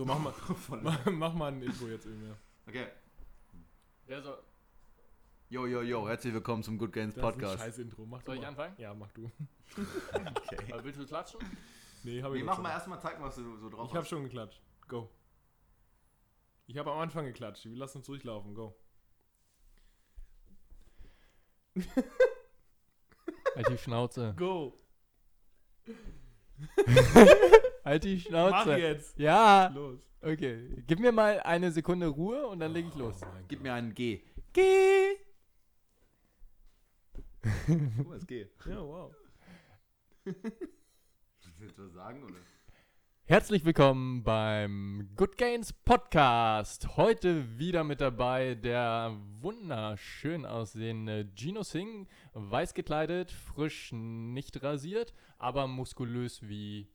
So, mach mal, mach, mach mal ein Intro jetzt irgendwie. Okay. Wer soll, Yo, yo, yo, herzlich willkommen zum Good Games Das ist ein Podcast. scheiß Intro. Mach soll du ich mal. anfangen? Ja, mach du. Okay. Äh, willst du klatschen? Nee, hab Nee, ich mach nicht mal erstmal zeigen, was du so drauf Ich hab schon geklatscht. Go. Ich habe am Anfang geklatscht. Wir lassen uns durchlaufen. Go. Halt die Schnauze. Go. Halt die Mach Schnauze. jetzt. Ja. Los. Okay. Gib mir mal eine Sekunde Ruhe und dann leg ich los. Oh Gib Gott. mir einen G. Geh. Oh, es G. Ja, wow. Willst du jetzt was sagen, oder? Herzlich willkommen beim Good Gains Podcast. Heute wieder mit dabei der wunderschön aussehende Gino Singh, weiß gekleidet, frisch nicht rasiert, aber muskulös wie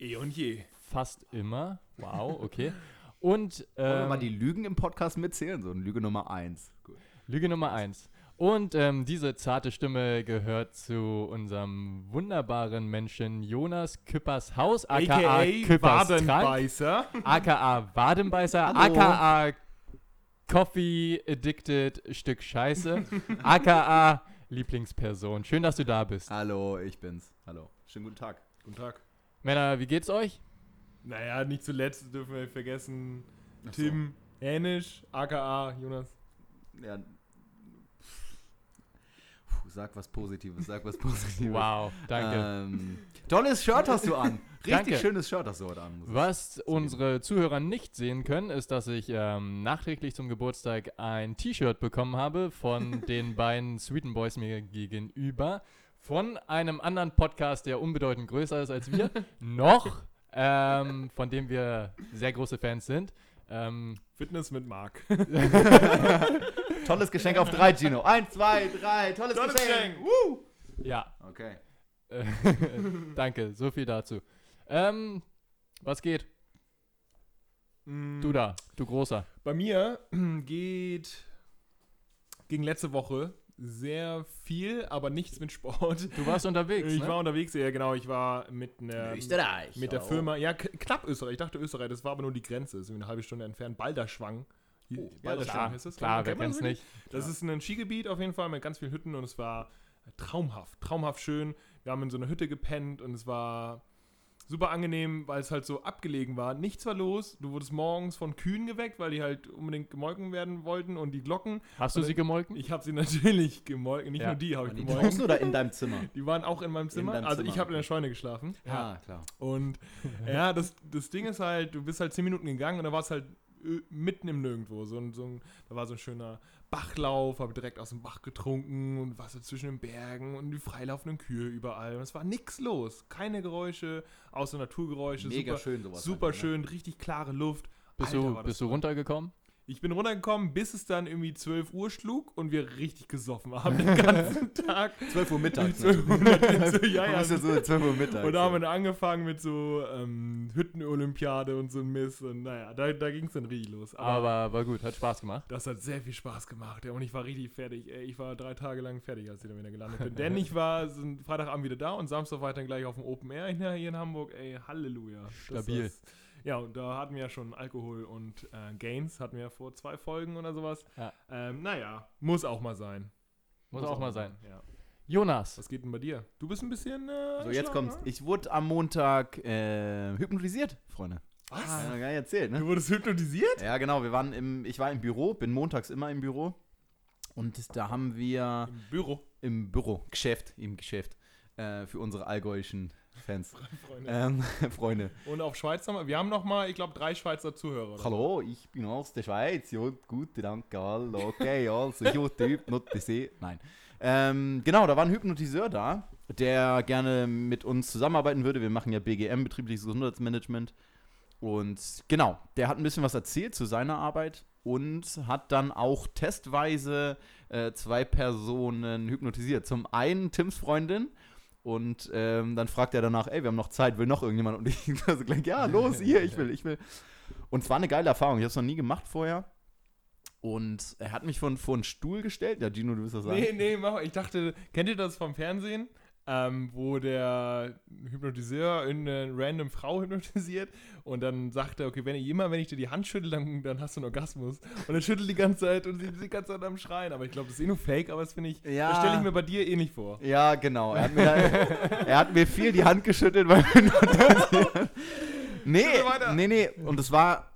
Eh und je. fast immer. Wow, okay. Und Wollen wir ähm, mal die Lügen im Podcast mitzählen? So, Lüge Nummer 1. Gut. Lüge Nummer 1. Und ähm, diese zarte Stimme gehört zu unserem wunderbaren Menschen Jonas Küppershaus, aka, A.k.a. Küpperstrank, Wadenbeißer. aka Wadenbeißer, Hallo. aka Coffee Addicted Stück Scheiße, aka Lieblingsperson. Schön, dass du da bist. Hallo, ich bin's. Hallo. Schönen guten Tag. Guten Tag. Männer, wie geht's euch? Naja, nicht zuletzt dürfen wir vergessen. Ach so. Tim Hänisch, aka Jonas. Ja. Puh, sag was Positives, sag was Positives. Wow, danke. Ähm, tolles Shirt hast du an. Richtig Danke. schönes Shirt hast du heute an. Was unsere Zuhörer nicht sehen können, ist, dass ich ähm, nachträglich zum Geburtstag ein T-Shirt bekommen habe von den beiden Sweeten Boys mir gegenüber. Von einem anderen Podcast, der unbedeutend größer ist als wir. noch, ähm, von dem wir sehr große Fans sind. Ähm, Fitness mit Marc. Tolles Geschenk auf drei, Gino. Eins, zwei, drei. Tolles, Tolles Geschenk. Geschenk. Woo! ja, Okay. danke, so viel dazu. Ähm, was geht? Mm, Du da, du Großer. Bei mir geht gegen letzte Woche sehr viel, aber nichts mit Sport. Du warst unterwegs, Ich ne? war unterwegs, ja genau. Ich war mit einer Österreich. mit der Oh. Firma, ja knapp Österreich. Ich dachte Österreich, das war aber nur die Grenze. Das ist eine halbe Stunde entfernt. Balderschwang. Oh, Balderschwang Klar, heißt das. klar, wer kennt's das nicht? Das ist ein Skigebiet auf jeden Fall mit ganz vielen Hütten und es war traumhaft, traumhaft schön. Wir haben in so einer Hütte gepennt und es war super angenehm, weil es halt so abgelegen war. Nichts war los. Du wurdest morgens von Kühen geweckt, weil die halt unbedingt gemolken werden wollten und die Glocken. Hast du sie gemolken? Ich habe sie natürlich gemolken. Nicht Ja. nur die habe ich die gemolken. draußen oder in deinem Zimmer? Die waren auch in meinem Zimmer. deinem also Zimmer, ich habe in der. Scheune geschlafen. Ja, klar. Und ja, das, das Ding ist halt, du bist halt 10 Minuten gegangen und da war es halt mitten im Nirgendwo. So ein, so ein, da war so ein schöner Bachlauf, habe direkt aus dem Bach getrunken und war so zwischen den Bergen und die freilaufenden Kühe überall. Und es war nichts los. Keine Geräusche, außer Naturgeräusche. Mega super, schön sowas. super halt, ne? schön, richtig klare Luft. Bist Alter, du, bist du runtergekommen? Ich bin runtergekommen, bis es dann irgendwie 12 Uhr schlug und wir richtig gesoffen haben den ganzen Tag. 12 Uhr mittags. 12 Uhr, so, ja, ja, so 12 Uhr mittags. und da haben wir dann angefangen mit so ähm, Hüttenolympiade und so ein Mist. Und naja, da, da ging es dann richtig los. Aber, Aber war gut, hat Spaß gemacht. das hat sehr viel Spaß gemacht. Ja, und ich war richtig fertig. Ich war drei Tage lang fertig, als ich dann wieder gelandet bin. Denn ich war so Freitagabend wieder da und Samstag war ich dann gleich auf dem Open Air hier in Hamburg. Ey, Halleluja. Das Stabil. Ja, und da hatten wir ja schon Alkohol und äh, Gains, hatten wir ja vor zwei Folgen oder sowas. Ja. Ähm, naja, muss auch mal sein. Muss auch mal sein. Ja. Jonas, Was geht denn bei dir? Du bist ein bisschen. Äh, So, jetzt kommt's. ne? Ich wurde am Montag äh, hypnotisiert, Freunde. Was? Ja, gar nicht erzählt, ne? Du wurdest hypnotisiert? Ja, genau. Wir waren im, ich war im Büro, bin montags immer im Büro. Und da haben wir Im Büro. im Büro, Geschäft, im Geschäft, äh, für unsere allgäuischen Fans, Freunde. ähm, Freunde. Und auf Schweizer, wir haben noch mal, ich glaube, drei Schweizer Zuhörer. Oder? Hallo, ich bin aus der Schweiz. Ja, gut, danke, all. Okay, also, ich wurde hypnotisiert. Nein. Ähm, genau, da war ein Hypnotiseur da, der gerne mit uns zusammenarbeiten würde. Wir machen ja BGM, betriebliches Gesundheitsmanagement. Und genau, der hat ein bisschen was erzählt zu seiner Arbeit und hat dann auch testweise äh, zwei Personen hypnotisiert. Zum einen Tims Freundin und ähm, dann fragt er danach, ey, wir haben noch Zeit, will noch irgendjemand? Und ich war so gleich, ja, los, hier, ich will, ich will. Und es war eine geile Erfahrung, ich habe es noch nie gemacht vorher. Und er hat mich von, vor einen Stuhl gestellt. Ja, Gino, du wirst das sagen. Nee, nee, mach mal. Ich dachte, kennt ihr das vom Fernsehen? ähm, wo der Hypnotiseur eine random Frau hypnotisiert und dann sagt er, okay, wenn ich immer, wenn ich dir die Hand schüttel, dann, dann hast du einen Orgasmus. Und er schüttelt die ganze Zeit und sie ist die ganze Zeit am Schreien. Aber ich glaube, das ist eh nur Fake, aber das finde ich, Ja. das stelle ich mir bei dir ähnlich vor. Ja, genau. Er hat mir, er hat mir viel die Hand geschüttelt beim Hypnotisieren. Nee, nee, nee. Und es war.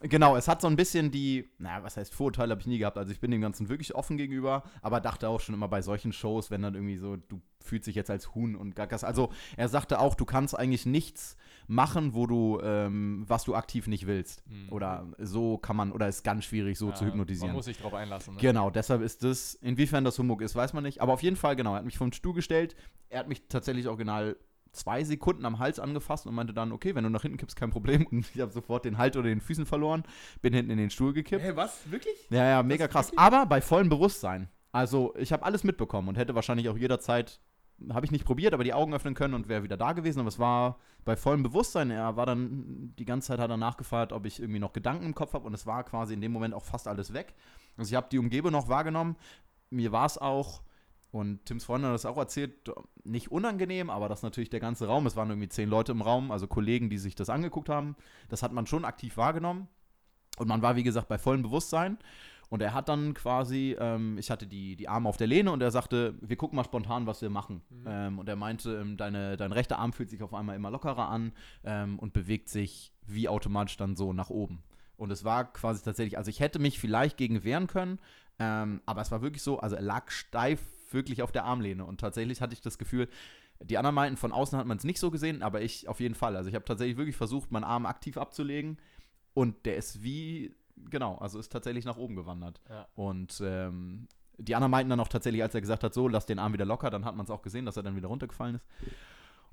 Genau, es hat so ein bisschen die, naja, was heißt Vorurteile habe ich nie gehabt. Also ich bin dem Ganzen wirklich offen gegenüber, aber dachte auch schon immer bei solchen Shows, wenn dann irgendwie so, du fühlst dich jetzt als Huhn und Gagas. Also er sagte auch, du kannst eigentlich nichts machen, wo du, ähm, was du aktiv nicht willst. Mhm. Oder so kann man, oder ist ganz schwierig, so zu Ja, hypnotisieren. Man muss sich drauf einlassen. Ne? Genau, deshalb ist das, inwiefern das Humbug ist, weiß man nicht. Aber auf jeden Fall, genau, er hat mich vom Stuhl gestellt. Er hat mich tatsächlich original zwei Sekunden am Hals angefasst und meinte dann, okay, wenn du nach hinten kippst, kein Problem. Und ich habe sofort den Halt oder den Füßen verloren, bin hinten in den Stuhl gekippt. Hä, was? Wirklich? Ja, ja, mega ist krass. wirklich- Aber bei vollem Bewusstsein. Also, ich habe alles mitbekommen und hätte wahrscheinlich auch jederzeit, habe ich nicht probiert, aber die Augen öffnen können und wäre wieder da gewesen. Aber es war bei vollem Bewusstsein. Er war dann, die ganze Zeit hat er nachgefragt, ob ich irgendwie noch Gedanken im Kopf habe und es war quasi in dem Moment auch fast alles weg. Also, ich habe die Umgebung noch wahrgenommen. Mir war es auch, und Tims Freund hat das auch erzählt, nicht unangenehm, aber das natürlich der ganze Raum. Es waren irgendwie zehn Leute im Raum, also Kollegen, die sich das angeguckt haben. Das hat man schon aktiv wahrgenommen. Und man war, wie gesagt, bei vollem Bewusstsein. Und er hat dann quasi, ähm, ich hatte die, die Arme auf der Lehne und er sagte, wir gucken mal spontan, was wir machen. Ähm, und er meinte, ähm, deine, dein rechter Arm fühlt sich auf einmal immer lockerer an ähm, und bewegt sich wie automatisch dann so nach oben. Und es war quasi tatsächlich, also ich hätte mich vielleicht gegen wehren können, ähm, aber es war wirklich so, also er lag steif wirklich auf der Armlehne. Und tatsächlich hatte ich das Gefühl, die anderen meinten, von außen hat man es nicht so gesehen, aber ich auf jeden Fall. Also ich habe tatsächlich wirklich versucht, meinen Arm aktiv abzulegen und der ist wie, genau, also ist tatsächlich nach oben gewandert. Ja. Und ähm, die anderen meinten dann auch tatsächlich, als er gesagt hat, so, lass den Arm wieder locker, dann hat man es auch gesehen, dass er dann wieder runtergefallen ist.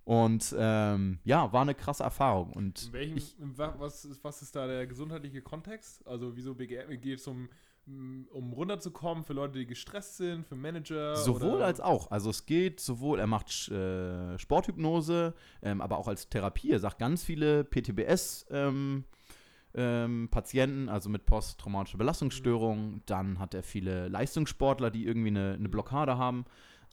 Und ähm, ja, war eine krasse Erfahrung. Und welchem, ich, was, ist, was ist da der gesundheitliche Kontext? Also wieso geht es um, um runterzukommen für Leute, die gestresst sind, für Manager? Sowohl als auch. Also es geht sowohl, er macht äh, Sporthypnose, ähm, aber auch als Therapie. Er sagt ganz viele PTBS ähm, ähm, Patienten, also mit posttraumatischer Belastungsstörung. Dann hat er viele Leistungssportler, die irgendwie eine, eine Blockade haben.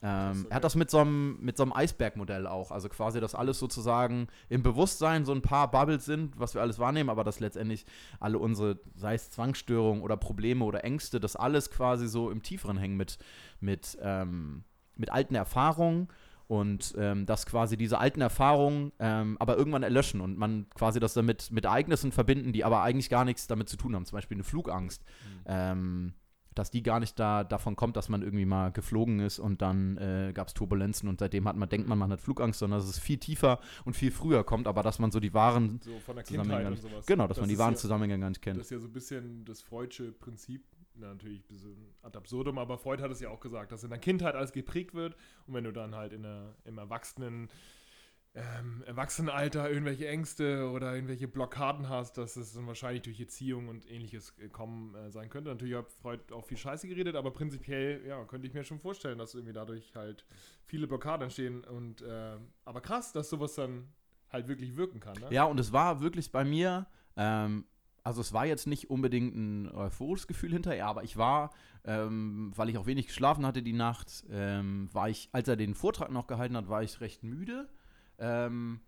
Ähm. Er hat das mit so einem mit so einem Eisbergmodell auch. Also quasi, dass alles sozusagen im Bewusstsein so ein paar Bubbles sind, was wir alles wahrnehmen, aber dass letztendlich alle unsere, sei es Zwangsstörungen oder Probleme oder Ängste, das alles quasi so im Tieferen hängen mit, mit, ähm, mit alten Erfahrungen und ähm, dass quasi diese alten Erfahrungen ähm, aber irgendwann erlöschen und man quasi das damit mit Ereignissen verbinden, die aber eigentlich gar nichts damit zu tun haben. Zum Beispiel eine Flugangst. Ähm, dass die gar nicht da, davon kommt, dass man irgendwie mal geflogen ist und dann äh, gab es Turbulenzen und seitdem hat man, denkt man, man hat Flugangst, sondern dass es viel tiefer und viel früher kommt, aber dass man so die wahren So von der Zusammenhänge Kindheit gar und sowas. Genau, dass Das man die wahren ja, Zusammenhänge gar nicht kennt. Das ist ja so ein bisschen das Freudsche Prinzip. Na, natürlich ein bisschen ad absurdum, aber Freud hat es ja auch gesagt, dass in der Kindheit alles geprägt wird und wenn du dann halt in der, im Erwachsenen ähm, Erwachsenenalter irgendwelche Ängste oder irgendwelche Blockaden hast, dass es dann wahrscheinlich durch Erziehung und ähnliches äh, kommen äh, sein könnte. Natürlich hat Freud auch viel Scheiße geredet, aber prinzipiell, ja, könnte ich mir schon vorstellen, dass irgendwie dadurch halt viele Blockaden entstehen. Und äh, aber krass, dass sowas dann halt wirklich wirken kann. Ne? Ja, und es war wirklich bei mir, ähm, also es war jetzt nicht unbedingt ein euphorisches Gefühl hinterher, aber ich war, ähm, weil ich auch wenig geschlafen hatte die Nacht, ähm, war ich, als er den Vortrag noch gehalten hat, war ich recht müde. Ähm,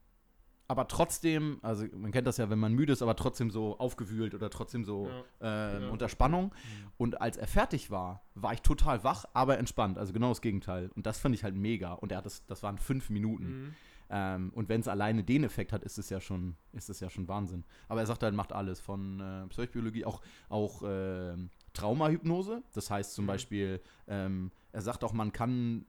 aber trotzdem, also man kennt das ja, wenn man müde ist, aber trotzdem so aufgewühlt oder trotzdem so ähm, Ja. unter Spannung. Und als er fertig war, war ich total wach, aber entspannt. Also genau das Gegenteil. Und das fand ich halt mega. Und er hat das, das waren fünf Minuten. Mhm. Ähm, und wenn es alleine den Effekt hat, ist es ja schon, ist es ja schon Wahnsinn. Aber er sagt halt, macht alles von äh, Psychobiologie, auch, auch ähm, Traumahypnose. Das heißt zum Mhm. Beispiel, ähm, er sagt auch, man kann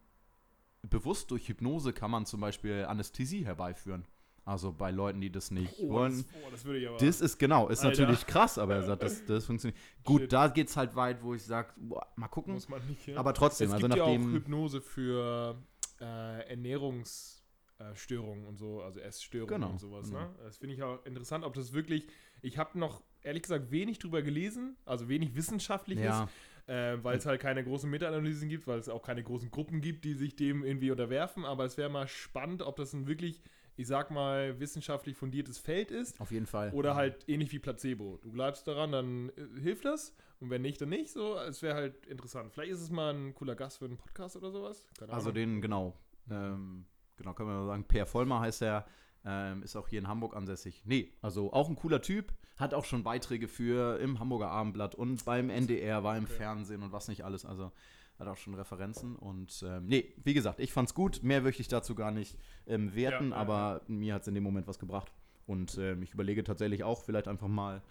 bewusst durch Hypnose kann man zum Beispiel Anästhesie herbeiführen. Also bei Leuten, die das nicht Oh, wollen. das, oh, das würde ich aber. Das ist genau, ist Alter. natürlich krass, aber er sagt, das, das funktioniert. Gut, Shit. da geht es halt weit, wo ich sage, mal gucken. muss man nicht. Ja. Aber trotzdem, es also gibt ja auch nachdem. Hypnose für äh, Ernährungsstörungen und so, also Essstörungen Genau, und sowas. genau. Ne? Das finde ich auch interessant, ob das wirklich. Ich habe noch ehrlich gesagt wenig drüber gelesen, also wenig wissenschaftliches, ja, äh, weil es halt keine großen Meta-Analysen gibt, weil es auch keine großen Gruppen gibt, die sich dem irgendwie unterwerfen. Aber es wäre mal spannend, ob das ein wirklich, ich sag mal, wissenschaftlich fundiertes Feld ist. auf jeden Fall. Oder halt ähnlich wie Placebo. Du bleibst daran, dann äh, hilft das. Und wenn nicht, dann nicht. So, es wäre halt interessant. Vielleicht ist es mal ein cooler Gast für einen Podcast oder sowas. Keine Also Ahnung. den, genau. Ähm, genau, können wir mal sagen. Per Vollmer heißt er. Ähm, ist auch hier in Hamburg ansässig. Nee, also auch ein cooler Typ. Hat auch schon Beiträge für im Hamburger Abendblatt und beim NDR, war im Okay. Fernsehen und was nicht alles. Also hat auch schon Referenzen. Und ähm, nee, wie gesagt, ich fand's gut. Mehr möchte ich dazu gar nicht ähm, werten, Ja, ja, aber mir hat's in dem Moment was gebracht. Und ähm, ich überlege tatsächlich auch, vielleicht einfach mal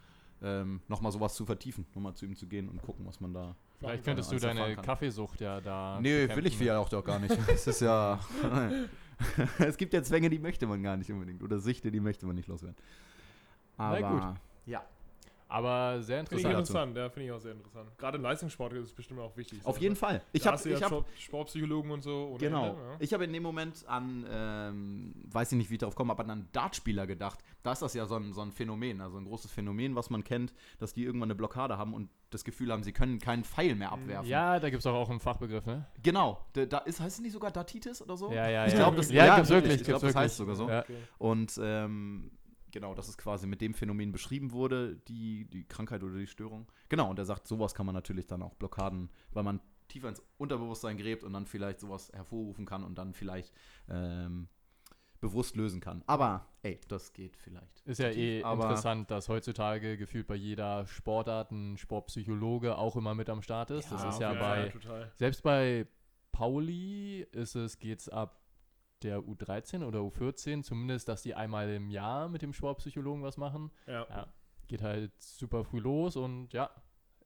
ähm, nochmal sowas zu vertiefen, nochmal zu ihm zu gehen und gucken, was man da Vielleicht könntest du deine kann. Kaffeesucht ja da. Nee, will ich ne? ja auch doch gar nicht. Es ist ja. es gibt ja Zwänge, die möchte man gar nicht unbedingt. Oder Süchte, die möchte man nicht loswerden. Na Aber gut. ja. Aber sehr Finde ich interessant. interessant, ja, finde ich auch sehr interessant. Gerade im Leistungssport ist es bestimmt auch wichtig. Auf so, jeden ne? Fall. Ich habe ja ich hab, Sport, Sportpsychologen und so. ohne genau. Ende, ja. Ich habe in dem Moment an, ähm, weiß ich nicht, wie ich darauf komme, aber an einen Dartspieler gedacht. Da ist das ja so ein, so ein Phänomen, also ein großes Phänomen, was man kennt, dass die irgendwann eine Blockade haben und das Gefühl haben, sie können keinen Pfeil mehr abwerfen. Ja, da gibt es auch, auch einen Fachbegriff, ne? Genau. Da, da ist, heißt es nicht sogar Datitis oder so? Ja, ja, Ich ja. glaube, das, ja, ja, gibt's wirklich. Ich glaube, das heißt sogar so. Ja. Okay. Und ähm, genau, das ist quasi mit dem Phänomen beschrieben wurde, die, die Krankheit oder die Störung. Genau, und er sagt, sowas kann man natürlich dann auch Blockaden, weil man tiefer ins Unterbewusstsein gräbt und dann vielleicht sowas hervorrufen kann und dann vielleicht ähm, bewusst lösen kann. Aber, ey, das geht vielleicht. Ist ja eh aber interessant, dass heutzutage gefühlt bei jeder Sportart ein Sportpsychologe auch immer mit am Start ist. das Ja, ist ja auf jeden bei, total. selbst bei Pauli ist es, geht's ab der U13 oder U14 zumindest, dass die einmal im Jahr mit dem Sportpsychologen was machen. Ja. Ja, geht halt super früh los und ja,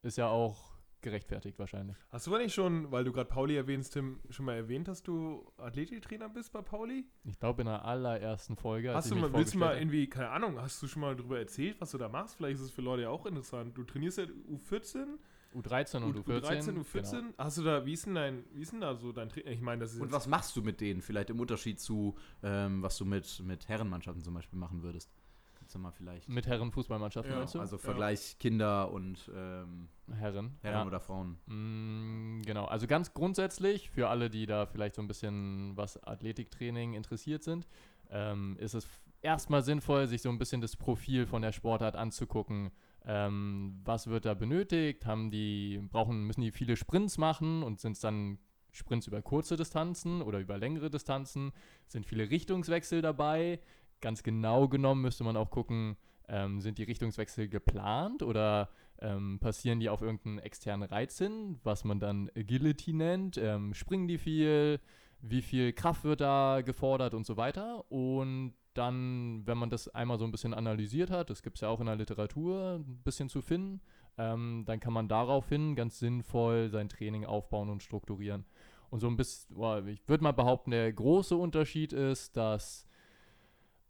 ist ja auch gerechtfertigt wahrscheinlich. Hast du eigentlich schon, weil du gerade Pauli erwähnst, Tim, schon mal erwähnt, dass du Athletiktrainer bist bei Pauli? Ich glaube in der allerersten Folge. Hast du mal, willst du mal irgendwie, keine Ahnung, hast du schon mal darüber erzählt, was du da machst? Vielleicht ist es für Leute ja auch interessant. Du trainierst ja U14, hab. U13 und U- U14. U13, U14. Genau. Hast du da, wie ist denn dein, wie ist denn da so dein Training? Ich meine, das ist Und was machst du mit denen? Vielleicht im Unterschied zu, ähm, was du mit, mit Herrenmannschaften zum Beispiel machen würdest. Kannst du mal vielleicht. Mit Herrenfußballmannschaften Ja, meinst du? Also Ja. Vergleich Kinder und ähm, Herren. Herren ja. oder Frauen. Mm, Genau, also ganz grundsätzlich, für alle, die da vielleicht so ein bisschen was Athletiktraining interessiert sind, ähm, ist es erstmal sinnvoll, sich so ein bisschen das Profil von der Sportart anzugucken. Ähm, was wird da benötigt? Haben die, brauchen, müssen die viele Sprints machen und sind es dann Sprints über kurze Distanzen oder über längere Distanzen? Sind viele Richtungswechsel dabei? Ganz genau genommen müsste man auch gucken, ähm, sind die Richtungswechsel geplant oder ähm, passieren die auf irgendeinen externen Reiz hin, was man dann Agility nennt, ähm, springen die viel, wie viel Kraft wird da gefordert und so weiter. Und dann, wenn man das einmal so ein bisschen analysiert hat, das gibt es ja auch in der Literatur ein bisschen zu finden, ähm, dann kann man daraufhin ganz sinnvoll sein Training aufbauen und strukturieren. Und so ein bisschen, ich würde mal behaupten, der große Unterschied ist, dass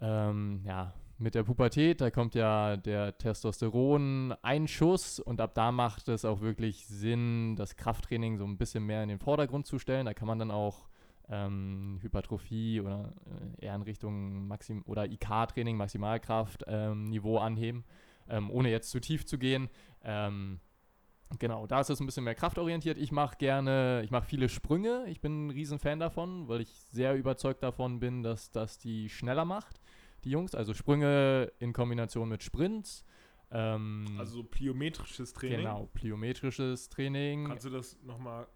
ähm, ja, mit der Pubertät, da kommt ja der Testosteron-Einschuss und ab da macht es auch wirklich Sinn, das Krafttraining so ein bisschen mehr in den Vordergrund zu stellen. Da kann man dann auch ähm, Hypertrophie oder äh, eher in Richtung Maxim oder IK-Training, Maximalkraft-Niveau anheben, ähm, ohne jetzt zu tief zu gehen. Ähm, Genau, da ist es ein bisschen mehr kraftorientiert. Ich mache gerne, ich mache viele Sprünge. Ich bin ein Riesenfan davon, weil ich sehr überzeugt davon bin, dass das die schneller macht, die Jungs. Also Sprünge in Kombination mit Sprints. Ähm, also so pliometrisches Training. genau, plyometrisches Training. Kannst du das nochmal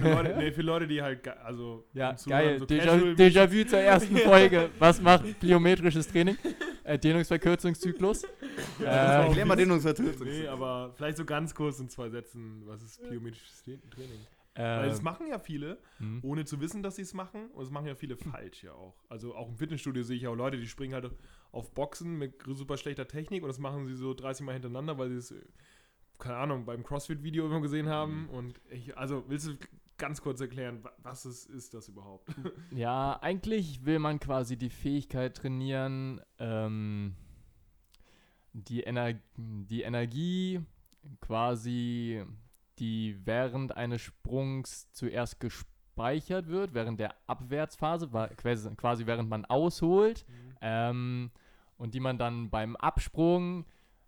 für Leute, nee, für Leute, die halt, also Ja, geil. so Déjà- Déjà-vu zur ersten Folge. Was macht plyometrisches Training? Äh, Dehnungsverkürzungszyklus. Ja, war Äh, mal Unsvertötung. Nee, aber vielleicht so ganz kurz in zwei Sätzen, was ist pliometrisches Tra- Training? Weil das machen ja viele, hm. ohne zu wissen, dass sie es machen. Und es machen ja viele falsch ja auch. Also auch im Fitnessstudio sehe ich auch Leute, die springen halt auf Boxen mit super schlechter Technik und das machen sie so 30 Mal hintereinander, weil sie es, äh, keine Ahnung, beim CrossFit-Video immer gesehen haben. Und ich, also willst du ganz kurz erklären, wa- was ist, ist das überhaupt? Ja, eigentlich will man quasi die Fähigkeit trainieren, ähm, die, Ener die Energie quasi, die während eines Sprungs zuerst gespeichert wird, während der Abwärtsphase, quasi, während man ausholt, ähm, und die man dann beim Absprung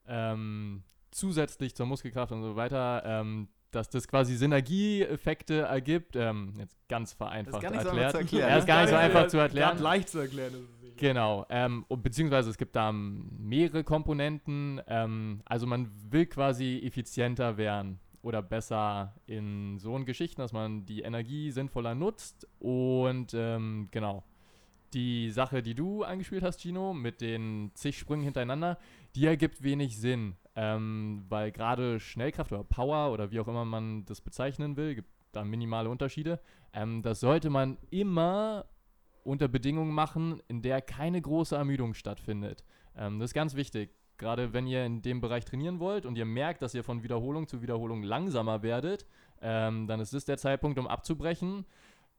ähm, zusätzlich zur Muskelkraft und so weiter, ähm, dass das quasi Synergieeffekte ergibt. Ähm, jetzt ganz vereinfacht nicht so erklärt. zu erklären, Ja, ist gar nicht so einfach zu erklären. leicht zu erklären ist es nicht. Genau, ähm, und beziehungsweise es gibt da mehrere Komponenten. Ähm, also man will quasi effizienter werden oder besser in so Geschichten, dass man die Energie sinnvoller nutzt. Und ähm, genau, die Sache, die du eingespielt hast, Gino, mit den zig Sprüngen hintereinander, die ergibt wenig Sinn. Ähm, weil gerade Schnellkraft oder Power oder wie auch immer man das bezeichnen will, gibt da minimale Unterschiede. Ähm, das sollte man immer unter Bedingungen machen, in der keine große Ermüdung stattfindet. Ähm, das ist ganz wichtig. Gerade wenn ihr in dem Bereich trainieren wollt und ihr merkt, dass ihr von Wiederholung zu Wiederholung langsamer werdet, ähm, dann ist das der Zeitpunkt, um abzubrechen.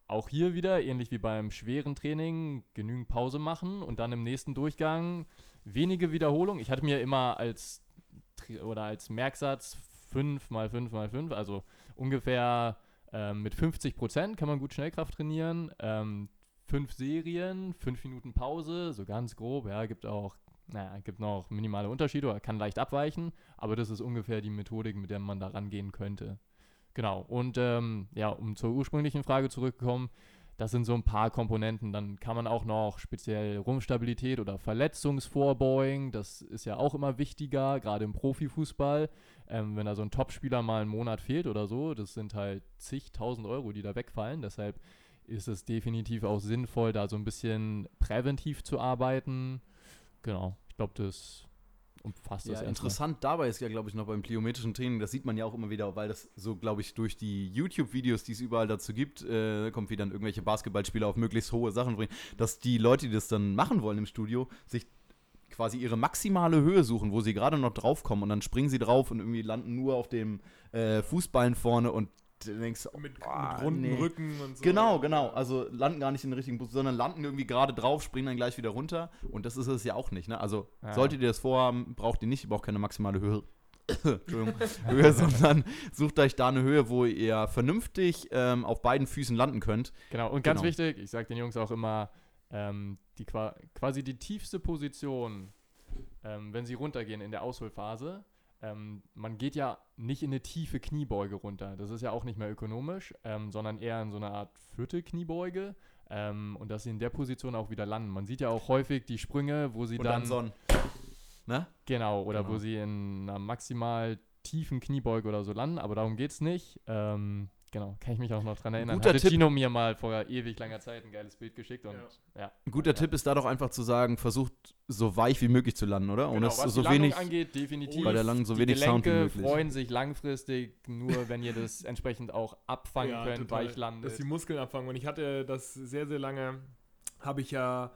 Auch hier wieder, ähnlich wie beim schweren Training, genügend Pause machen und dann im nächsten Durchgang wenige Wiederholungen. Ich hatte mir immer als oder als Merksatz 5 mal 5 mal 5, also ungefähr ähm, mit 50 Prozent kann man gut Schnellkraft trainieren. Ähm, fünf Serien, fünf Minuten Pause, so ganz grob. Ja, gibt auch, naja, gibt noch minimale Unterschiede oder kann leicht abweichen, aber das ist ungefähr die Methodik, mit der man da rangehen könnte. Genau. Und ähm, ja, um zur ursprünglichen Frage zurückzukommen, das sind so ein paar Komponenten. Dann kann man auch noch speziell Rumpfstabilität oder Verletzungsvorbeugen. Das ist ja auch immer wichtiger, gerade im Profifußball. Ähm, wenn da so ein Topspieler mal einen Monat fehlt oder so, das sind halt zigtausend Euro, die da wegfallen. Deshalb ist es definitiv auch sinnvoll, da so ein bisschen präventiv zu arbeiten. Genau, ich glaube, das umfasst ja, das Interessant dabei ist ja, glaube ich, noch beim pliometrischen Training, das sieht man ja auch immer wieder, weil das so, glaube ich, durch die YouTube-Videos, die es überall dazu gibt, äh, kommt wieder dann irgendwelche Basketballspieler auf möglichst hohe Sachen bringen, dass die Leute, die das dann machen wollen im Studio, sich quasi ihre maximale Höhe suchen, wo sie gerade noch draufkommen und dann springen sie drauf und irgendwie landen nur auf dem äh, Fußballen vorne und denkst, mit, oh, mit runden nee. Rücken und so. Genau, genau. Also landen gar nicht in den richtigen Position, sondern landen irgendwie gerade drauf, springen dann gleich wieder runter. Und das ist es ja auch nicht. Ne? Also ja. solltet ihr das vorhaben, braucht ihr nicht, ihr braucht keine maximale Höhe. Entschuldigung, Höhe, sondern sucht euch da eine Höhe, wo ihr vernünftig ähm, auf beiden Füßen landen könnt. Genau, und ganz genau. wichtig, ich sage den Jungs auch immer, ähm, die quasi die tiefste Position, ähm, wenn sie runtergehen in der Ausholphase, ähm, man geht ja nicht in eine tiefe Kniebeuge runter. Das ist ja auch nicht mehr ökonomisch, ähm, sondern eher in so einer Art Viertelkniebeuge. Ähm, und dass sie in der Position auch wieder landen. Man sieht ja auch häufig die Sprünge, wo sie und dann. dann ne? Genau, oder genau. wo sie in einer maximal tiefen Kniebeuge oder so landen, aber darum geht es nicht. Ähm, Genau, kann ich mich auch noch dran erinnern. Guter Hatte Tipp. Tino mir mal vor ewig langer Zeit ein geiles Bild geschickt. Und, ja. ja. Ein guter ja. Tipp ist da doch einfach zu sagen, versucht so weich wie möglich zu landen, oder? Genau, und was so die wenig angeht, definitiv. Bei der Langen so die wenig Gelenke Sound wie möglich. freuen sich langfristig nur, wenn ihr das entsprechend auch abfangen ja, könnt, total. weich landet. Dass die Muskeln abfangen. Und ich hatte das sehr, sehr lange, habe ich ja äh,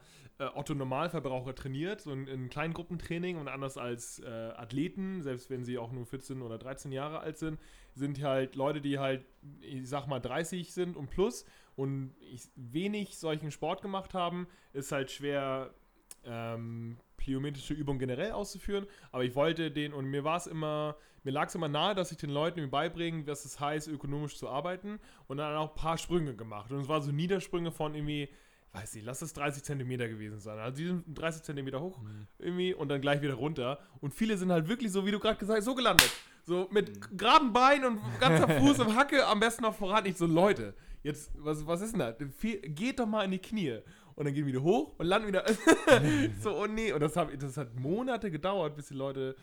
Otto Normalverbraucher trainiert, so in, in Kleingruppentraining und anders als äh, Athleten, selbst wenn sie auch nur 14 oder 13 Jahre alt sind, sind halt Leute, die halt, ich sag mal, 30 sind und plus und wenig solchen Sport gemacht haben, ist halt schwer, ähm, pliometrische Übungen generell auszuführen. Aber ich wollte den, und mir war es immer, mir lag es immer nahe, dass ich den Leuten beibringe, was es heißt, ökonomisch zu arbeiten und dann auch ein paar Sprünge gemacht. Und es war so Niedersprünge von irgendwie weiß nicht, lass es 30 Zentimeter gewesen sein. Also die sind 30 Zentimeter hoch mhm. irgendwie und dann gleich wieder runter. Und viele sind halt wirklich so, wie du gerade gesagt hast, so gelandet. So mit mhm. geraden Beinen und ganzer Fuß und Hacke, am besten noch voran. Nicht so, Leute, jetzt, was, was ist denn da? Geht doch mal in die Knie. Und dann gehen wieder hoch und landen wieder. so, oh nee. Und das, hab, das hat Monate gedauert, bis die Leute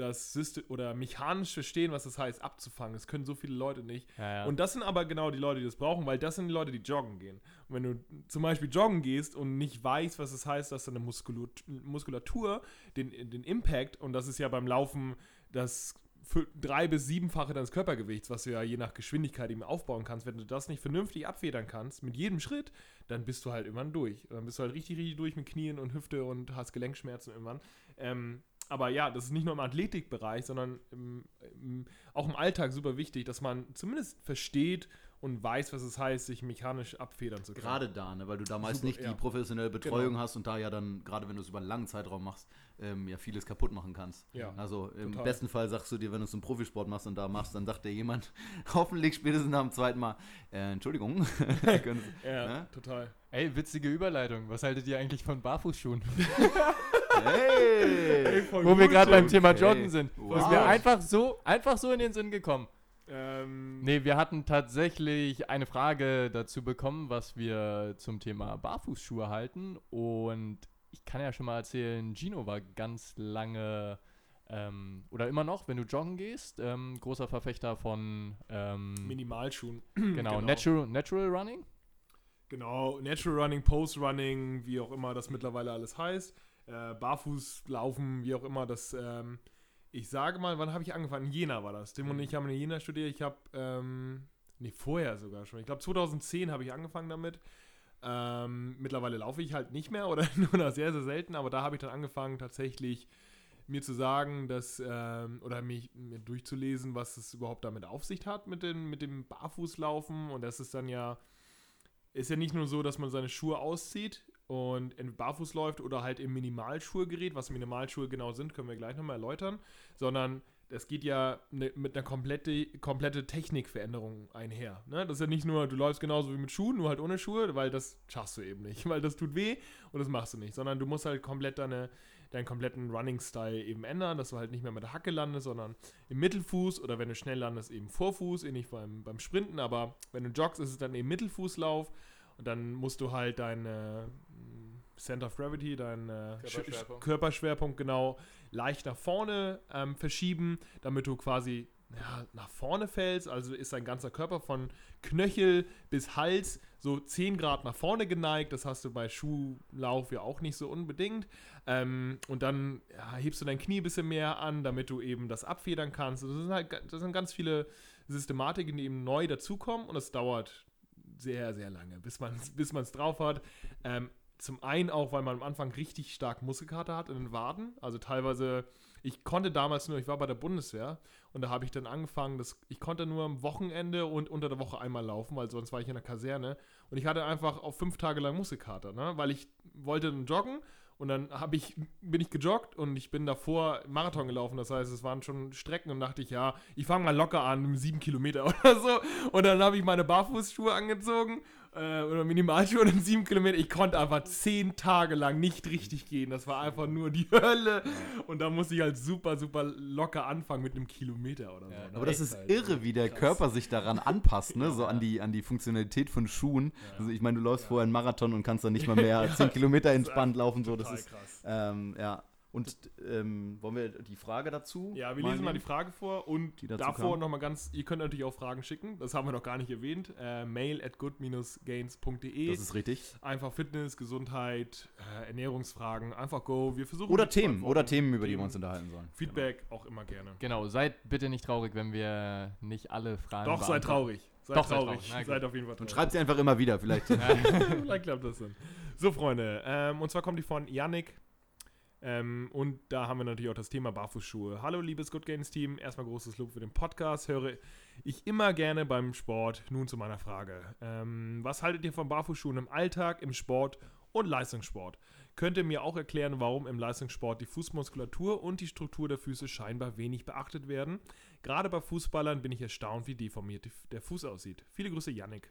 das System oder mechanisch verstehen, was das heißt, abzufangen. Das können so viele Leute nicht. Ja, ja. Und das sind aber genau die Leute, die das brauchen, weil das sind die Leute, die joggen gehen. Und wenn du zum Beispiel joggen gehst und nicht weißt, was es das heißt, dass deine Muskulatur, den, den Impact, und das ist ja beim Laufen das drei- bis siebenfache deines Körpergewichts, was du ja je nach Geschwindigkeit eben aufbauen kannst, wenn du das nicht vernünftig abfedern kannst, mit jedem Schritt, dann bist du halt irgendwann durch. Dann bist du halt richtig, richtig durch mit Knien und Hüfte und hast Gelenkschmerzen irgendwann. Ähm, aber ja, das ist nicht nur im Athletikbereich, sondern im, im, auch im Alltag super wichtig, dass man zumindest versteht und weiß, was es heißt, sich mechanisch abfedern zu können. Gerade da, ne, weil du da meist nicht ja. die professionelle Betreuung genau. hast und da ja dann, gerade wenn du es über einen langen Zeitraum machst, ähm, ja vieles kaputt machen kannst. Ja, also im total. besten Fall sagst du dir, wenn du es im Profisport machst und da machst, dann sagt dir jemand, hoffentlich spätestens nach dem zweiten Mal, äh, Entschuldigung. ja, ne? total. Ey, witzige Überleitung. Was haltet ihr eigentlich von Barfußschuhen? Hey! Wo wir gerade beim Thema Joggen hey. sind. Wow. Ist mir einfach so, einfach so in den Sinn gekommen. Ähm, nee, wir hatten tatsächlich eine Frage dazu bekommen, was wir zum Thema Barfußschuhe halten. Und ich kann ja schon mal erzählen, Gino war ganz lange ähm, oder immer noch, wenn du joggen gehst, ähm, großer Verfechter von ähm, Minimalschuhen. genau, genau. Natural, Natural Running. Genau, Natural Running, Post Running, wie auch immer das mittlerweile alles heißt. Äh, Barfuß laufen, wie auch immer das. Ähm, ich sage mal, wann habe ich angefangen? In Jena war das. Tim und ich haben in Jena studiert. Ich habe, ähm, nee, vorher sogar schon. Ich glaube, 2010 habe ich angefangen damit. Ähm, mittlerweile laufe ich halt nicht mehr oder nur sehr, sehr selten, aber da habe ich dann angefangen, tatsächlich mir zu sagen, dass, ähm, oder mich, mir durchzulesen, was es überhaupt damit auf sich hat mit, den, mit dem Barfußlaufen. Und das ist dann ja, ist ja nicht nur so, dass man seine Schuhe auszieht und in barfuß läuft oder halt im Minimalschuhegerät, was Minimalschuhe genau sind, können wir gleich nochmal erläutern, sondern das geht ja ne, mit einer komplette, komplette Technikveränderung einher. Ne? Das ist ja nicht nur, du läufst genauso wie mit Schuhen, nur halt ohne Schuhe, weil das schaffst du eben nicht, weil das tut weh und das machst du nicht, sondern du musst halt komplett deine, deinen kompletten Running-Style eben ändern, dass du halt nicht mehr mit der Hacke landest, sondern im Mittelfuß oder wenn du schnell landest, eben Vorfuß, ähnlich beim, beim Sprinten, aber wenn du joggst, ist es dann eben Mittelfußlauf und dann musst du halt deine Center of Gravity, dein äh, Körperschwerpunkt. Körperschwerpunkt genau leicht nach vorne ähm, verschieben, damit du quasi ja, nach vorne fällst. Also ist dein ganzer Körper von Knöchel bis Hals so 10 Grad nach vorne geneigt. Das hast du bei Schuhlauf ja auch nicht so unbedingt. Ähm, und dann ja, hebst du dein Knie ein bisschen mehr an, damit du eben das abfedern kannst. Das sind halt das sind ganz viele Systematiken, die eben neu dazukommen und es dauert sehr, sehr lange, bis man es bis drauf hat. Ähm, zum einen auch, weil man am Anfang richtig stark Muskelkater hat in den Waden. Also teilweise, ich konnte damals nur, ich war bei der Bundeswehr und da habe ich dann angefangen, dass ich konnte nur am Wochenende und unter der Woche einmal laufen, weil sonst war ich in der Kaserne. Und ich hatte einfach auf fünf Tage lang Muskelkater, ne? weil ich wollte dann joggen und dann ich, bin ich gejoggt und ich bin davor Marathon gelaufen. Das heißt, es waren schon Strecken und dachte ich, ja, ich fange mal locker an, sieben Kilometer oder so. Und dann habe ich meine Barfußschuhe angezogen äh, oder Minimalschuhe und sieben Kilometer. Ich konnte einfach zehn Tage lang nicht richtig gehen. Das war einfach nur die Hölle. Und da musste ich halt super, super locker anfangen mit einem Kilometer oder so. Ja, ne? Aber das ist halt. irre, wie der Krass. Körper sich daran anpasst, ne? So an die, an die Funktionalität von Schuhen. Also ich meine, du läufst vorher einen Marathon und kannst dann nicht mal mehr 10 Kilometer entspannt laufen. So, das ist krass. ähm, ja. Und ähm, wollen wir die Frage dazu? Ja, wir lesen mal die? Frage vor und Die dazu davor nochmal ganz, ihr könnt natürlich auch Fragen schicken, das haben wir noch gar nicht erwähnt. Äh, mail at good-gains.de. Das ist richtig. Einfach Fitness, Gesundheit, äh, Ernährungsfragen, einfach go. Wir versuchen Oder Themen, oder. Themen, über die wir uns unterhalten sollen. Feedback auch immer gerne. Genau, seid bitte nicht traurig, wenn wir nicht alle Fragen Doch, seid beantworten. traurig. Seid Doch, seid traurig. traurig. Na gut. Seid auf jeden Fall Und traurig. schreibt sie einfach immer wieder, vielleicht. Vielleicht klappt das dann. So, Freunde. Ähm, und zwar kommt die von Yannick. Ähm, und da haben wir natürlich auch das Thema Barfußschuhe. Hallo, liebes Good Games Team. Erstmal großes Lob für den Podcast. Höre ich immer gerne beim Sport. Nun zu meiner Frage. Ähm, was haltet ihr von Barfußschuhen im Alltag, im Sport und Leistungssport? Könnt ihr mir auch erklären, warum im Leistungssport die Fußmuskulatur und die Struktur der Füße scheinbar wenig beachtet werden? Gerade bei Fußballern bin ich erstaunt, wie deformiert der Fuß aussieht. Viele Grüße, Yannick.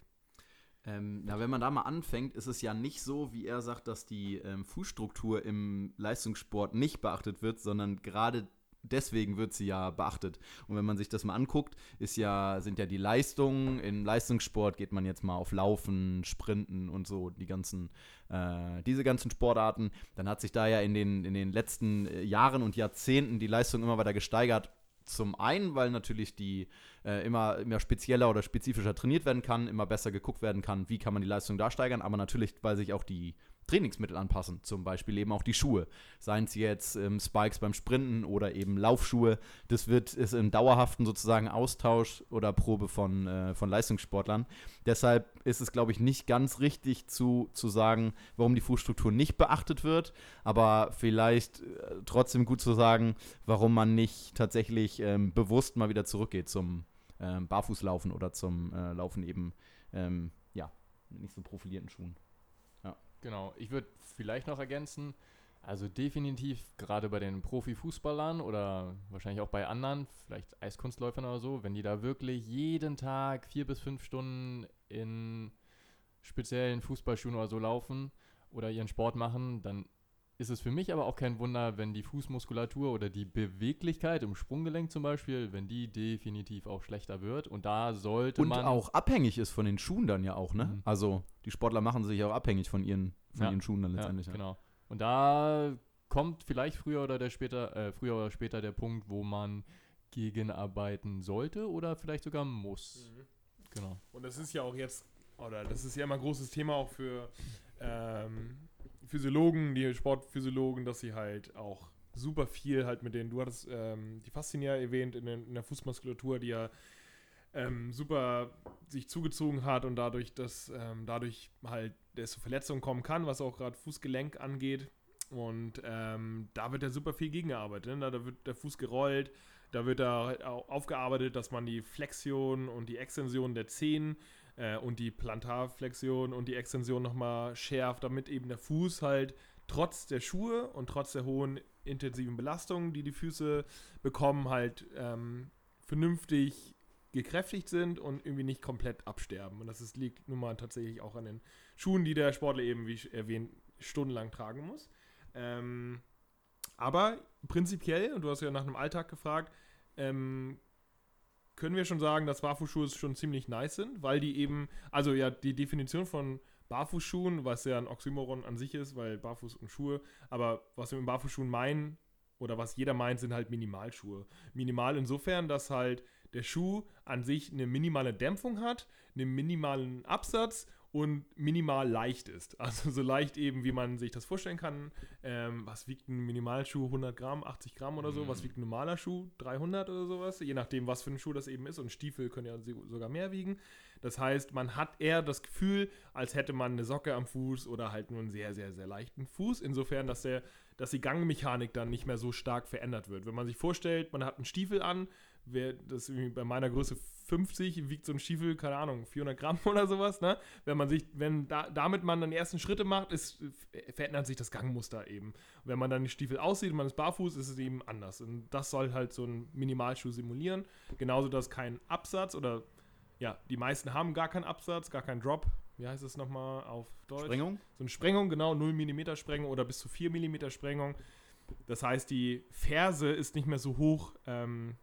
Ähm, na, wenn man da mal anfängt, ist es ja nicht so, wie er sagt, dass die ähm, Fußstruktur im Leistungssport nicht beachtet wird, sondern gerade deswegen wird sie ja beachtet. Und wenn man sich das mal anguckt, ist ja, sind ja die Leistungen, im Leistungssport geht man jetzt mal auf Laufen, Sprinten und so, die ganzen, äh, diese ganzen Sportarten, dann hat sich da ja in den, in den letzten äh, Jahren und Jahrzehnten die Leistung immer weiter gesteigert. Zum einen, weil natürlich die äh, immer, immer spezieller oder spezifischer trainiert werden kann, immer besser geguckt werden kann, wie kann man die Leistung da steigern, aber natürlich, weil sich auch die Trainingsmittel anpassen, zum Beispiel eben auch die Schuhe. Seien es jetzt ähm, Spikes beim Sprinten oder eben Laufschuhe. Das wird ist im dauerhaften sozusagen Austausch oder Probe von, äh, von Leistungssportlern. Deshalb ist es, glaube ich, nicht ganz richtig zu, zu sagen, warum die Fußstruktur nicht beachtet wird, aber vielleicht äh, trotzdem gut zu sagen, warum man nicht tatsächlich ähm, bewusst mal wieder zurückgeht zum ähm, Barfußlaufen oder zum äh, Laufen eben, ähm, ja, nicht so profilierten Schuhen. Genau, ich würde vielleicht noch ergänzen, also definitiv gerade bei den Profifußballern oder wahrscheinlich auch bei anderen, vielleicht Eiskunstläufern oder so, wenn die da wirklich jeden Tag vier bis fünf Stunden in speziellen Fußballschuhen oder so laufen oder ihren Sport machen, dann ist es für mich aber auch kein Wunder, wenn die Fußmuskulatur oder die Beweglichkeit im Sprunggelenk zum Beispiel, wenn die definitiv auch schlechter wird. Und da sollte Und man auch abhängig ist von den Schuhen dann ja auch, ne? Mhm. Also die Sportler machen sich auch abhängig von ihren, von Ja. ihren Schuhen dann letztendlich. Ja, genau. Und da kommt vielleicht früher oder der später, äh, früher oder später der Punkt, wo man gegenarbeiten sollte oder vielleicht sogar muss. Genau. Und das ist ja auch jetzt, oder das ist ja immer ein großes Thema auch für ähm, Physiologen, die Sportphysiologen, dass sie halt auch super viel halt mit denen, du hattest ähm, die Faszinier erwähnt in, den, in der Fußmuskulatur, die ja ähm, super sich zugezogen hat und dadurch, dass ähm, dadurch halt es zu Verletzungen kommen kann, was auch gerade Fußgelenk angeht. Und ähm, da wird ja super viel gegengearbeitet. Ne? Da wird der Fuß gerollt, da wird da aufgearbeitet, dass man die Flexion und die Extension der Zehen äh, und die Plantarflexion und die Extension nochmal schärft, damit eben der Fuß halt trotz der Schuhe und trotz der hohen intensiven Belastungen, die die Füße bekommen, halt ähm, vernünftig gekräftigt sind und irgendwie nicht komplett absterben. Und das ist, liegt nun mal tatsächlich auch an den Schuhen, die der Sportler eben, wie erwähnt, stundenlang tragen muss. Ähm, aber prinzipiell, und du hast ja nach einem Alltag gefragt, ähm, können wir schon sagen, dass Barfußschuhe schon ziemlich nice sind, weil die eben, also ja, die Definition von Barfußschuhen, was ja ein Oxymoron an sich ist, weil Barfuß und Schuhe, aber was wir mit Barfußschuhen meinen, oder was jeder meint, sind halt Minimalschuhe. Minimal insofern, dass halt der Schuh an sich eine minimale Dämpfung hat, einen minimalen Absatz und minimal leicht ist. Also so leicht eben, wie man sich das vorstellen kann. Ähm, was wiegt ein Minimalschuh? 100 Gramm, 80 Gramm oder so? Was wiegt ein normaler Schuh? 300 oder sowas? Je nachdem, was für ein Schuh das eben ist. Und Stiefel können ja sogar mehr wiegen. Das heißt, man hat eher das Gefühl, als hätte man eine Socke am Fuß oder halt nur einen sehr, sehr, sehr leichten Fuß. Insofern, dass, der, dass die Gangmechanik dann nicht mehr so stark verändert wird. Wenn man sich vorstellt, man hat einen Stiefel an, wer das irgendwie bei meiner Größe 50 wiegt so ein Stiefel, keine Ahnung, 400 Gramm oder sowas, ne? Wenn man sich, wenn da, damit man dann die ersten Schritte macht, ist, verändert sich das Gangmuster eben. Wenn man dann die Stiefel aussieht und man ist barfuß, ist es eben anders. Und das soll halt so ein Minimalschuh simulieren. Genauso, dass kein Absatz oder, ja, die meisten haben gar keinen Absatz, gar keinen Drop. Wie heißt es nochmal auf Deutsch? Sprengung? So eine Sprengung, genau, 0 mm Sprengung oder bis zu 4 mm Sprengung. Das heißt, die Ferse ist nicht mehr so hoch, ähm,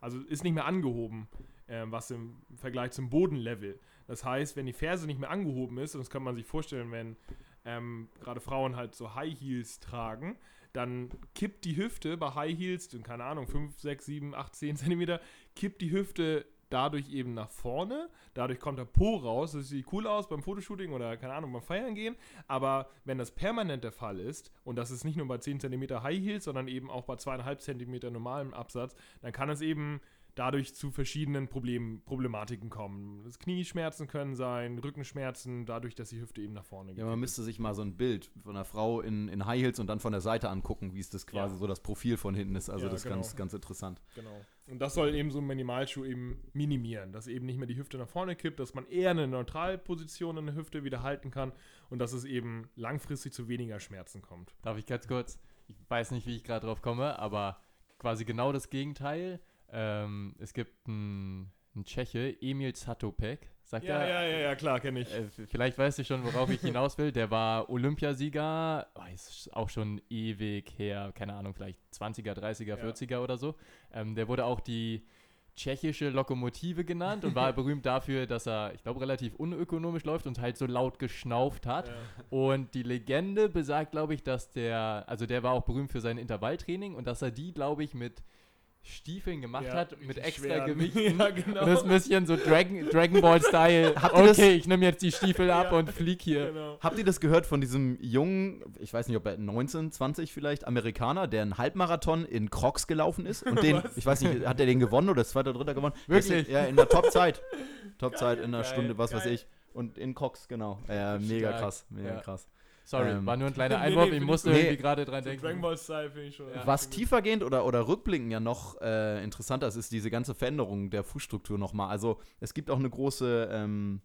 also ist nicht mehr angehoben, äh, was im Vergleich zum Bodenlevel. Das heißt, wenn die Ferse nicht mehr angehoben ist, und das kann man sich vorstellen, wenn ähm, gerade Frauen halt so High Heels tragen, dann kippt die Hüfte bei High Heels, keine Ahnung, 5, 6, 7, 8, 10 Zentimeter, kippt die Hüfte dadurch eben nach vorne. Dadurch kommt der Po raus. Das sieht cool aus beim Fotoshooting oder keine Ahnung, beim Feiern gehen. Aber wenn das permanent der Fall ist, und das ist nicht nur bei 10 cm High Heels, sondern eben auch bei 2,5 cm normalem Absatz, dann kann es eben dadurch zu verschiedenen Problem, Problematiken kommen. Das Knieschmerzen können sein, Rückenschmerzen, dadurch, dass die Hüfte eben nach vorne geht. Ja, man müsste sich mal so ein Bild von einer Frau in, in High Heels und dann von der Seite angucken, wie es das quasi Ja. so das Profil von hinten ist. Also Ja, das ist genau. ganz, ganz interessant. Genau. Und das soll eben so ein Minimalschuh eben minimieren, dass eben nicht mehr die Hüfte nach vorne kippt, dass man eher eine Neutralposition in der Hüfte wieder halten kann und dass es eben langfristig zu weniger Schmerzen kommt. Darf ich ganz kurz? Ich weiß nicht, wie ich gerade drauf komme, aber quasi genau das Gegenteil. Ähm, es gibt einen, Tscheche, Emil Zatopek. Sagt Ja, er? ja, ja, ja, klar, kenne ich. Äh, vielleicht weißt du schon, worauf ich hinaus will. Der war Olympiasieger, oh, ist auch schon ewig her, keine Ahnung, vielleicht 20er, 30er, Ja. 40er oder so. Ähm, der wurde auch die tschechische Lokomotive genannt und war berühmt dafür, dass er, ich glaube, relativ unökonomisch läuft und halt so laut geschnauft hat. Ja. Und die Legende besagt, glaube ich, dass der, also der war auch berühmt für sein Intervalltraining und dass er die, glaube ich, mit Stiefeln gemacht Ja, hat, mit extra. Gewichten. Ja, genau. Und das ist ein bisschen so Dragon, Dragon Ball Style. Habt ihr das- okay, ich nehme jetzt die Stiefel ab Ja. und flieg hier. Genau. Habt ihr das gehört von diesem jungen, ich weiß nicht, ob er 19, 20 vielleicht, Amerikaner, der einen Halbmarathon in Crocs gelaufen ist? Und den, ich weiß nicht, hat er den gewonnen oder ist zweiter, dritter gewonnen? Wirklich? Ja, in der Topzeit. Topzeit in einer geil, Stunde, was weiß geil. ich. Und in Crocs, genau. Ja, mega Stark. krass, mega Ja. krass. Sorry, Ähm, war nur ein kleiner Nee, Einwurf. nee, ich musste ich gut. irgendwie gerade dran denken. Dragon Ball Style finde ich schon. Ja. Was tiefergehend oder, oder rückblickend ja noch äh, interessanter ist, ist diese ganze Veränderung der Fußstruktur nochmal. Also es gibt auch eine große ähm,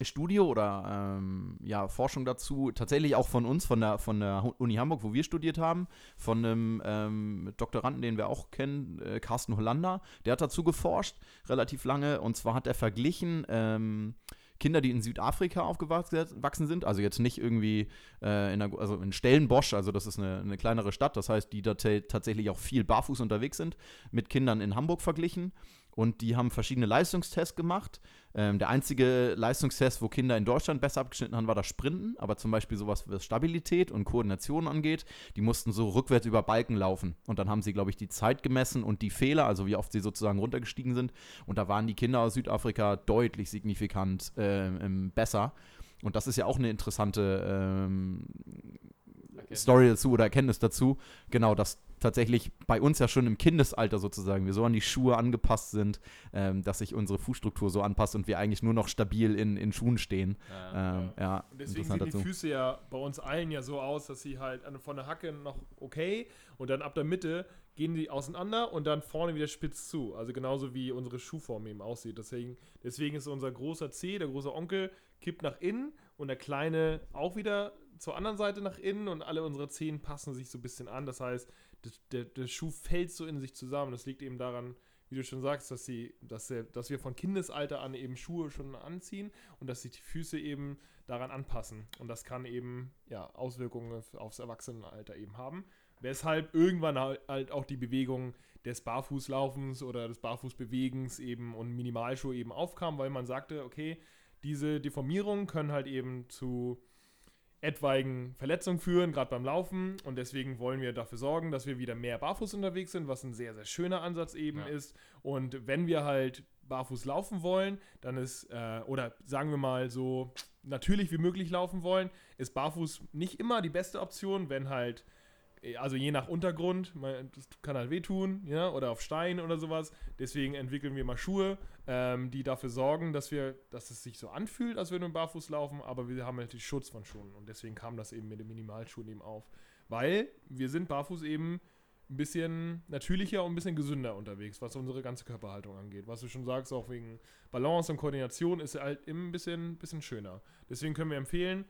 Studie oder ähm, ja, Forschung dazu, tatsächlich auch von uns, von der, von der Uni Hamburg, wo wir studiert haben, von einem ähm, Doktoranden, den wir auch kennen, äh, Carsten Hollander, der hat dazu geforscht, relativ lange, und zwar hat er verglichen, ähm, Kinder, die in Südafrika aufgewachsen sind, also jetzt nicht irgendwie äh, in, einer, also in Stellenbosch, also das ist eine, eine kleinere Stadt, das heißt, die da tatsächlich auch viel barfuß unterwegs sind, mit Kindern in Hamburg verglichen. Und die haben verschiedene Leistungstests gemacht. Ähm, der einzige Leistungstest, wo Kinder in Deutschland besser abgeschnitten haben, war das Sprinten. Aber zum Beispiel sowas, was Stabilität und Koordination angeht, die mussten so rückwärts über Balken laufen. Und dann haben sie, glaube ich, die Zeit gemessen und die Fehler, also wie oft sie sozusagen runtergestiegen sind. Und da waren die Kinder aus Südafrika deutlich signifikant äh, besser. Und das ist ja auch eine interessante ähm, Story dazu oder Erkenntnis dazu. Genau, dass tatsächlich bei uns ja schon im Kindesalter sozusagen wir so an die Schuhe angepasst sind, ähm, dass sich unsere Fußstruktur so anpasst und wir eigentlich nur noch stabil in, in Schuhen stehen. Ja. Ähm, ja, Und deswegen sehen die dazu. Füße ja bei uns allen ja so aus, dass sie halt an- von der Hacke noch okay und dann ab der Mitte gehen die auseinander und dann vorne wieder spitz zu. Also genauso wie unsere Schuhform eben aussieht. Deswegen, deswegen ist unser großer C, der große Onkel, kippt nach innen und der kleine auch wieder zur anderen Seite nach innen und alle unsere Zehen passen sich so ein bisschen an. Das heißt, der, der Schuh fällt so in sich zusammen. Das liegt eben daran, wie du schon sagst, dass, sie, dass, der, dass wir von Kindesalter an eben Schuhe schon anziehen und dass sich die Füße eben daran anpassen. Und das kann eben ja, Auswirkungen aufs Erwachsenenalter eben haben. Weshalb irgendwann halt auch die Bewegung des Barfußlaufens oder des Barfußbewegens eben und Minimalschuhe eben aufkam, weil man sagte, okay, diese Deformierungen können halt eben zu etwaigen Verletzungen führen, gerade beim Laufen. Und deswegen wollen wir dafür sorgen, dass wir wieder mehr barfuß unterwegs sind, was ein sehr, sehr schöner Ansatz eben Ja. ist. Und wenn wir halt barfuß laufen wollen, dann ist, äh, oder sagen wir mal so natürlich wie möglich laufen wollen, ist barfuß nicht immer die beste Option, wenn halt, also je nach Untergrund, das kann halt wehtun, ja, oder auf Stein oder sowas. Deswegen entwickeln wir mal Schuhe, ähm, die dafür sorgen, dass wir, dass es sich so anfühlt, als würden wir barfuß laufen, aber wir haben natürlich Schutz von Schuhen und deswegen kam das eben mit den Minimalschuhen eben auf. Weil wir sind barfuß eben ein bisschen natürlicher und ein bisschen gesünder unterwegs, was unsere ganze Körperhaltung angeht. Was du schon sagst, auch wegen Balance und Koordination ist halt immer ein bisschen, bisschen schöner. Deswegen können wir empfehlen,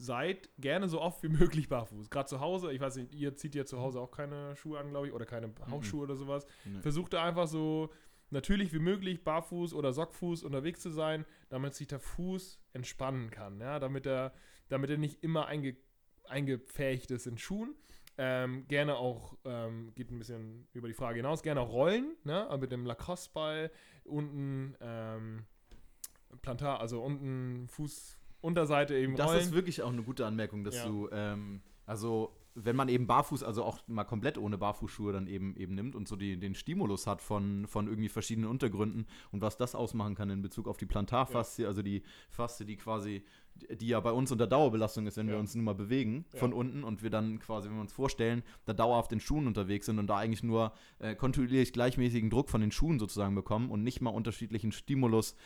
seid gerne so oft wie möglich barfuß. Gerade zu Hause, ich weiß nicht, ihr zieht ja zu Hause auch keine Schuhe an, glaube ich, oder keine Hausschuhe oder sowas. Nee. Versucht da einfach so natürlich wie möglich barfuß oder Sockfuß unterwegs zu sein, damit sich der Fuß entspannen kann, ja, damit er, damit er nicht immer einge, eingepfercht ist in Schuhen. Ähm, gerne auch, ähm, geht ein bisschen über die Frage hinaus, gerne auch rollen, ne? mit dem Lacrosse-Ball unten ähm, Plantar, also unten Fußunterseite eben Das rollen. ist wirklich auch eine gute Anmerkung, dass Ja. du, ähm, also wenn man eben barfuß, also auch mal komplett ohne Barfußschuhe dann eben eben nimmt und so die, den Stimulus hat von, von irgendwie verschiedenen Untergründen und was das ausmachen kann in Bezug auf die Plantarfaszie, also die Faszie, die quasi, die ja bei uns unter Dauerbelastung ist, wenn wir Ja. uns nun mal bewegen Ja. von unten und wir dann quasi, wenn wir uns vorstellen, da dauerhaft in Schuhen unterwegs sind und da eigentlich nur äh, kontinuierlich gleichmäßigen Druck von den Schuhen sozusagen bekommen und nicht mal unterschiedlichen Stimulus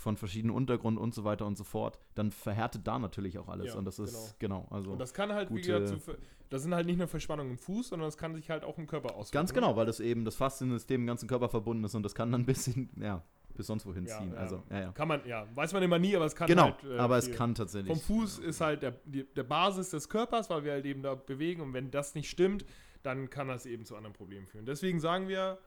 von verschiedenen Untergrund und so weiter und so fort, dann verhärtet da natürlich auch alles. Ja, und das ist, genau, also und das kann halt, gute- gesagt, zu, das sind halt nicht nur Verspannungen im Fuß, sondern das kann sich halt auch im Körper auswirken. ganz genau, weil das eben das Fasziensystem im ganzen Körper verbunden ist und das kann dann bis hin, ja, bis sonst wohin Ja, ziehen. ja. Also, ja, ja. Kann man, ja, weiß man immer nie, aber es kann Genau, halt. äh, aber es kann tatsächlich. Vom Fuß ist halt der, die, der Basis des Körpers, weil wir halt eben da bewegen und wenn das nicht stimmt, dann kann das eben zu anderen Problemen führen. Deswegen sagen wir,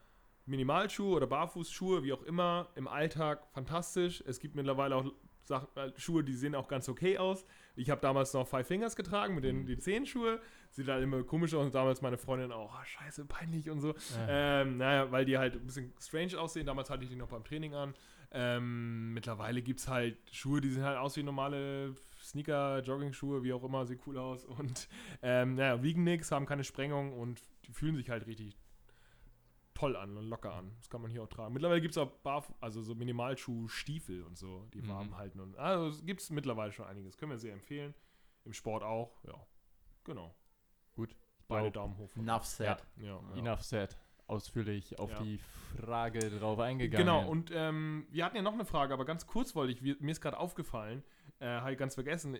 Minimalschuhe oder Barfußschuhe, wie auch immer, im Alltag fantastisch. Es gibt mittlerweile auch Sachen, äh, Schuhe, die sehen auch ganz okay aus. Ich habe damals noch Five Fingers getragen mit den die Zehenschuhe. Sieht halt immer komisch aus und damals meine Freundin auch, oh, scheiße, peinlich und so. Ähm, naja, weil die halt ein bisschen strange aussehen. Damals hatte ich die noch beim Training an. Ähm, mittlerweile gibt es halt Schuhe, die sehen halt aus wie normale Sneaker, Jogging-Schuhe, wie auch immer, sieht cool aus. Und ähm, naja, wiegen nichts, haben keine Sprengung und die fühlen sich halt richtig toll an und locker an. Das kann man hier auch tragen. Mittlerweile gibt es auch Barf also so Minimalschuh-Stiefel und so, die Mhm. warm halten. Und, also es gibt mittlerweile schon einiges. Können wir sehr empfehlen. Im Sport auch, ja. Genau. Gut. Beide glaub, Daumen hoch. Enough said. Ja, ja. Enough said. Ausführlich auf Ja. die Frage drauf eingegangen. Genau, und ähm, wir hatten ja noch eine Frage, aber ganz kurz wollte ich, mir ist gerade aufgefallen, äh, habe ich ganz vergessen, äh,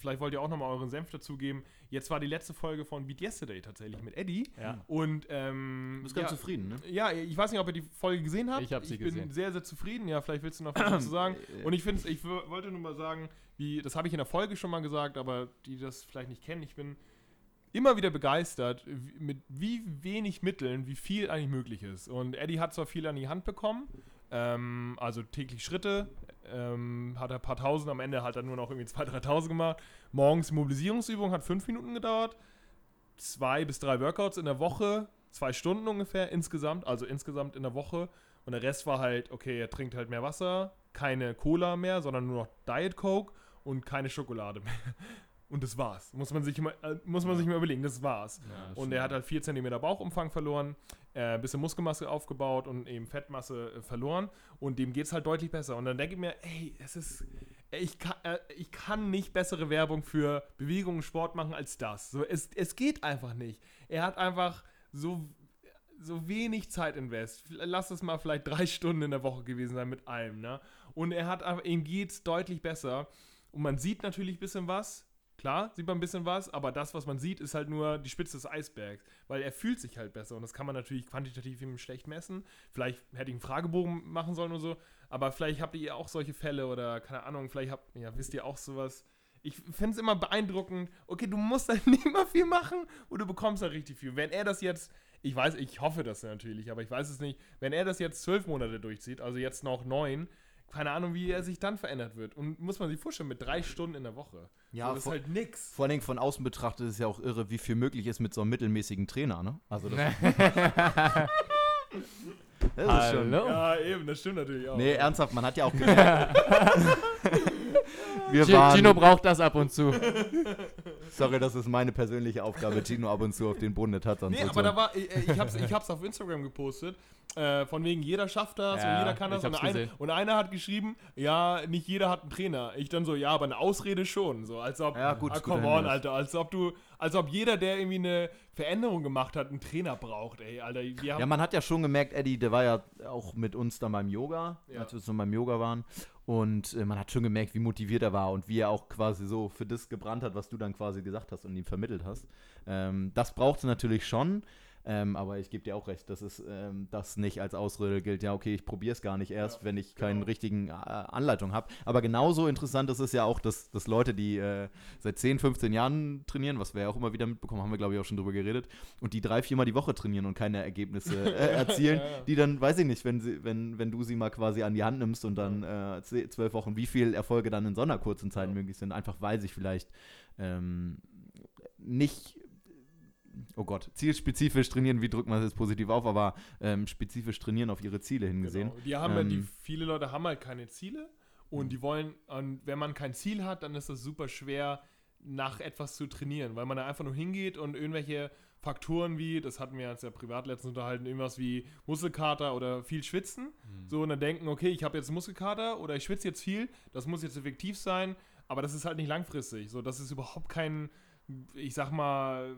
vielleicht wollt ihr auch nochmal euren Senf dazugeben. Jetzt war die letzte Folge von Beat Yesterday tatsächlich mit Eddie. ja. Und ähm, Du bist ganz ja, zufrieden, ne? ja, ich weiß nicht, ob ihr die Folge gesehen habt. Ich hab sie Ich gesehen. bin sehr, sehr zufrieden. Ja, vielleicht willst du noch was dazu sagen. Äh, Und ich finde ich wollte nur mal sagen, wie, das habe ich in der Folge schon mal gesagt, aber die das vielleicht nicht kennen, ich bin immer wieder begeistert, wie- mit wie wenig Mitteln, wie viel eigentlich möglich ist. Und Eddie hat zwar viel an die Hand bekommen, ähm, also täglich Schritte, ähm, hat er ein paar tausend, am Ende hat er nur noch irgendwie 2.000, 3.000 gemacht. Morgens Mobilisierungsübung hat fünf Minuten gedauert. Zwei bis drei Workouts in der Woche zwei Stunden ungefähr insgesamt, also insgesamt in der Woche. Und der Rest war halt, okay, er trinkt halt mehr Wasser, keine Cola mehr, sondern nur noch Diet Coke und keine Schokolade mehr. Und das war's. Muss man sich mal, äh, muss man sich mal überlegen, das war's. Und er hat halt 4 cm Bauchumfang verloren, äh, bisschen Muskelmasse aufgebaut und eben Fettmasse äh, verloren. Und dem geht's halt deutlich besser. Und dann denke ich mir, ey, es ist. Ich kann, äh, ich kann nicht bessere Werbung für Bewegung und Sport machen als das. So, es, es geht einfach nicht. Er hat einfach so, so wenig Zeit invest. Lass es mal vielleicht drei Stunden in der Woche gewesen sein mit allem, ne? Und er hat einfach, ihm geht's deutlich besser. Und man sieht natürlich ein bisschen was. Klar, sieht man ein bisschen was, aber das, was man sieht, ist halt nur die Spitze des Eisbergs, weil er fühlt sich halt besser und das kann man natürlich quantitativ ihm schlecht messen. Vielleicht hätte ich einen Fragebogen machen sollen oder so, aber vielleicht habt ihr auch solche Fälle oder keine Ahnung, vielleicht habt, ja, wisst ihr auch sowas. Ich fände es immer beeindruckend, okay, du musst halt nicht mal viel machen und du bekommst halt richtig viel. Wenn er das jetzt, ich weiß, ich hoffe das natürlich, aber ich weiß es nicht, wenn er das jetzt zwölf Monate durchzieht, also jetzt noch neun, keine Ahnung, wie er sich dann verändert wird. Und muss man sich vorstellen, mit drei Stunden in der Woche. Ja, so, das vor- ist halt nix. Vor allen Dingen von außen betrachtet ist es ja auch irre, wie viel möglich ist mit so einem mittelmäßigen Trainer, ne? Also das, das ist schon. Hallo? Ja, eben, das stimmt natürlich auch. Nee, ernsthaft, man hat ja auch gemerkt. Wir waren, Gino braucht das ab und zu. sorry, das ist meine persönliche Aufgabe, Gino ab und zu auf den Boden der Tatsachen Nee, aber da war, ich, ich hab's, ich hab's auf Instagram gepostet, äh, von wegen jeder schafft das Ja, und jeder kann das. Und, gesehen. und einer hat geschrieben, ja, nicht jeder hat einen Trainer. Ich dann so, ja, aber eine Ausrede schon. So, als ob, Ja, gut, ah, come on. Alter, als ob du, als ob jeder, der irgendwie eine Veränderung gemacht hat, einen Trainer braucht, ey, Alter. Wir haben Ja, man hat ja schon gemerkt, Eddie, der war ja auch mit uns dann beim Yoga, Ja. als wir so beim Yoga waren. Und äh, man hat schon gemerkt, wie motiviert er war und wie er auch quasi so für das gebrannt hat, was du dann quasi gesagt hast und ihm vermittelt hast. Ähm, das braucht es natürlich schon. Ähm, aber ich gebe dir auch recht, dass es ähm, das nicht als Ausrede gilt. Ja, okay, ich probiere es gar nicht erst, Ja, wenn ich keine genau. richtigen äh, Anleitung habe. Aber genauso interessant ist es ja auch, dass, dass Leute, die äh, seit 10, 15 Jahren trainieren, was wir ja auch immer wieder mitbekommen, haben wir glaube ich auch schon drüber geredet, und die drei, viermal die Woche trainieren und keine Ergebnisse äh, erzielen, Ja, ja. die dann, weiß ich nicht, wenn, sie, wenn, wenn du sie mal quasi an die Hand nimmst und dann äh, zwölf Wochen, wie viel Erfolge dann in so einer kurzen Zeit möglich sind, einfach weil sich vielleicht ähm, nicht oh Gott, zielspezifisch trainieren, wie drückt man das jetzt positiv auf, aber ähm, spezifisch trainieren auf ihre Ziele hingesehen. Genau. Die haben ja, die, Ähm, viele Leute haben halt keine Ziele und die wollen, und wenn man kein Ziel hat, dann ist es super schwer, nach etwas zu trainieren, weil man da einfach nur hingeht und irgendwelche Faktoren wie, das hatten wir jetzt ja privat letztens unterhalten, irgendwas wie Muskelkater oder viel Schwitzen, so und dann denken, okay, ich habe jetzt Muskelkater oder ich schwitze jetzt viel, das muss jetzt effektiv sein, aber das ist halt nicht langfristig, so, das ist überhaupt kein, ich sag mal,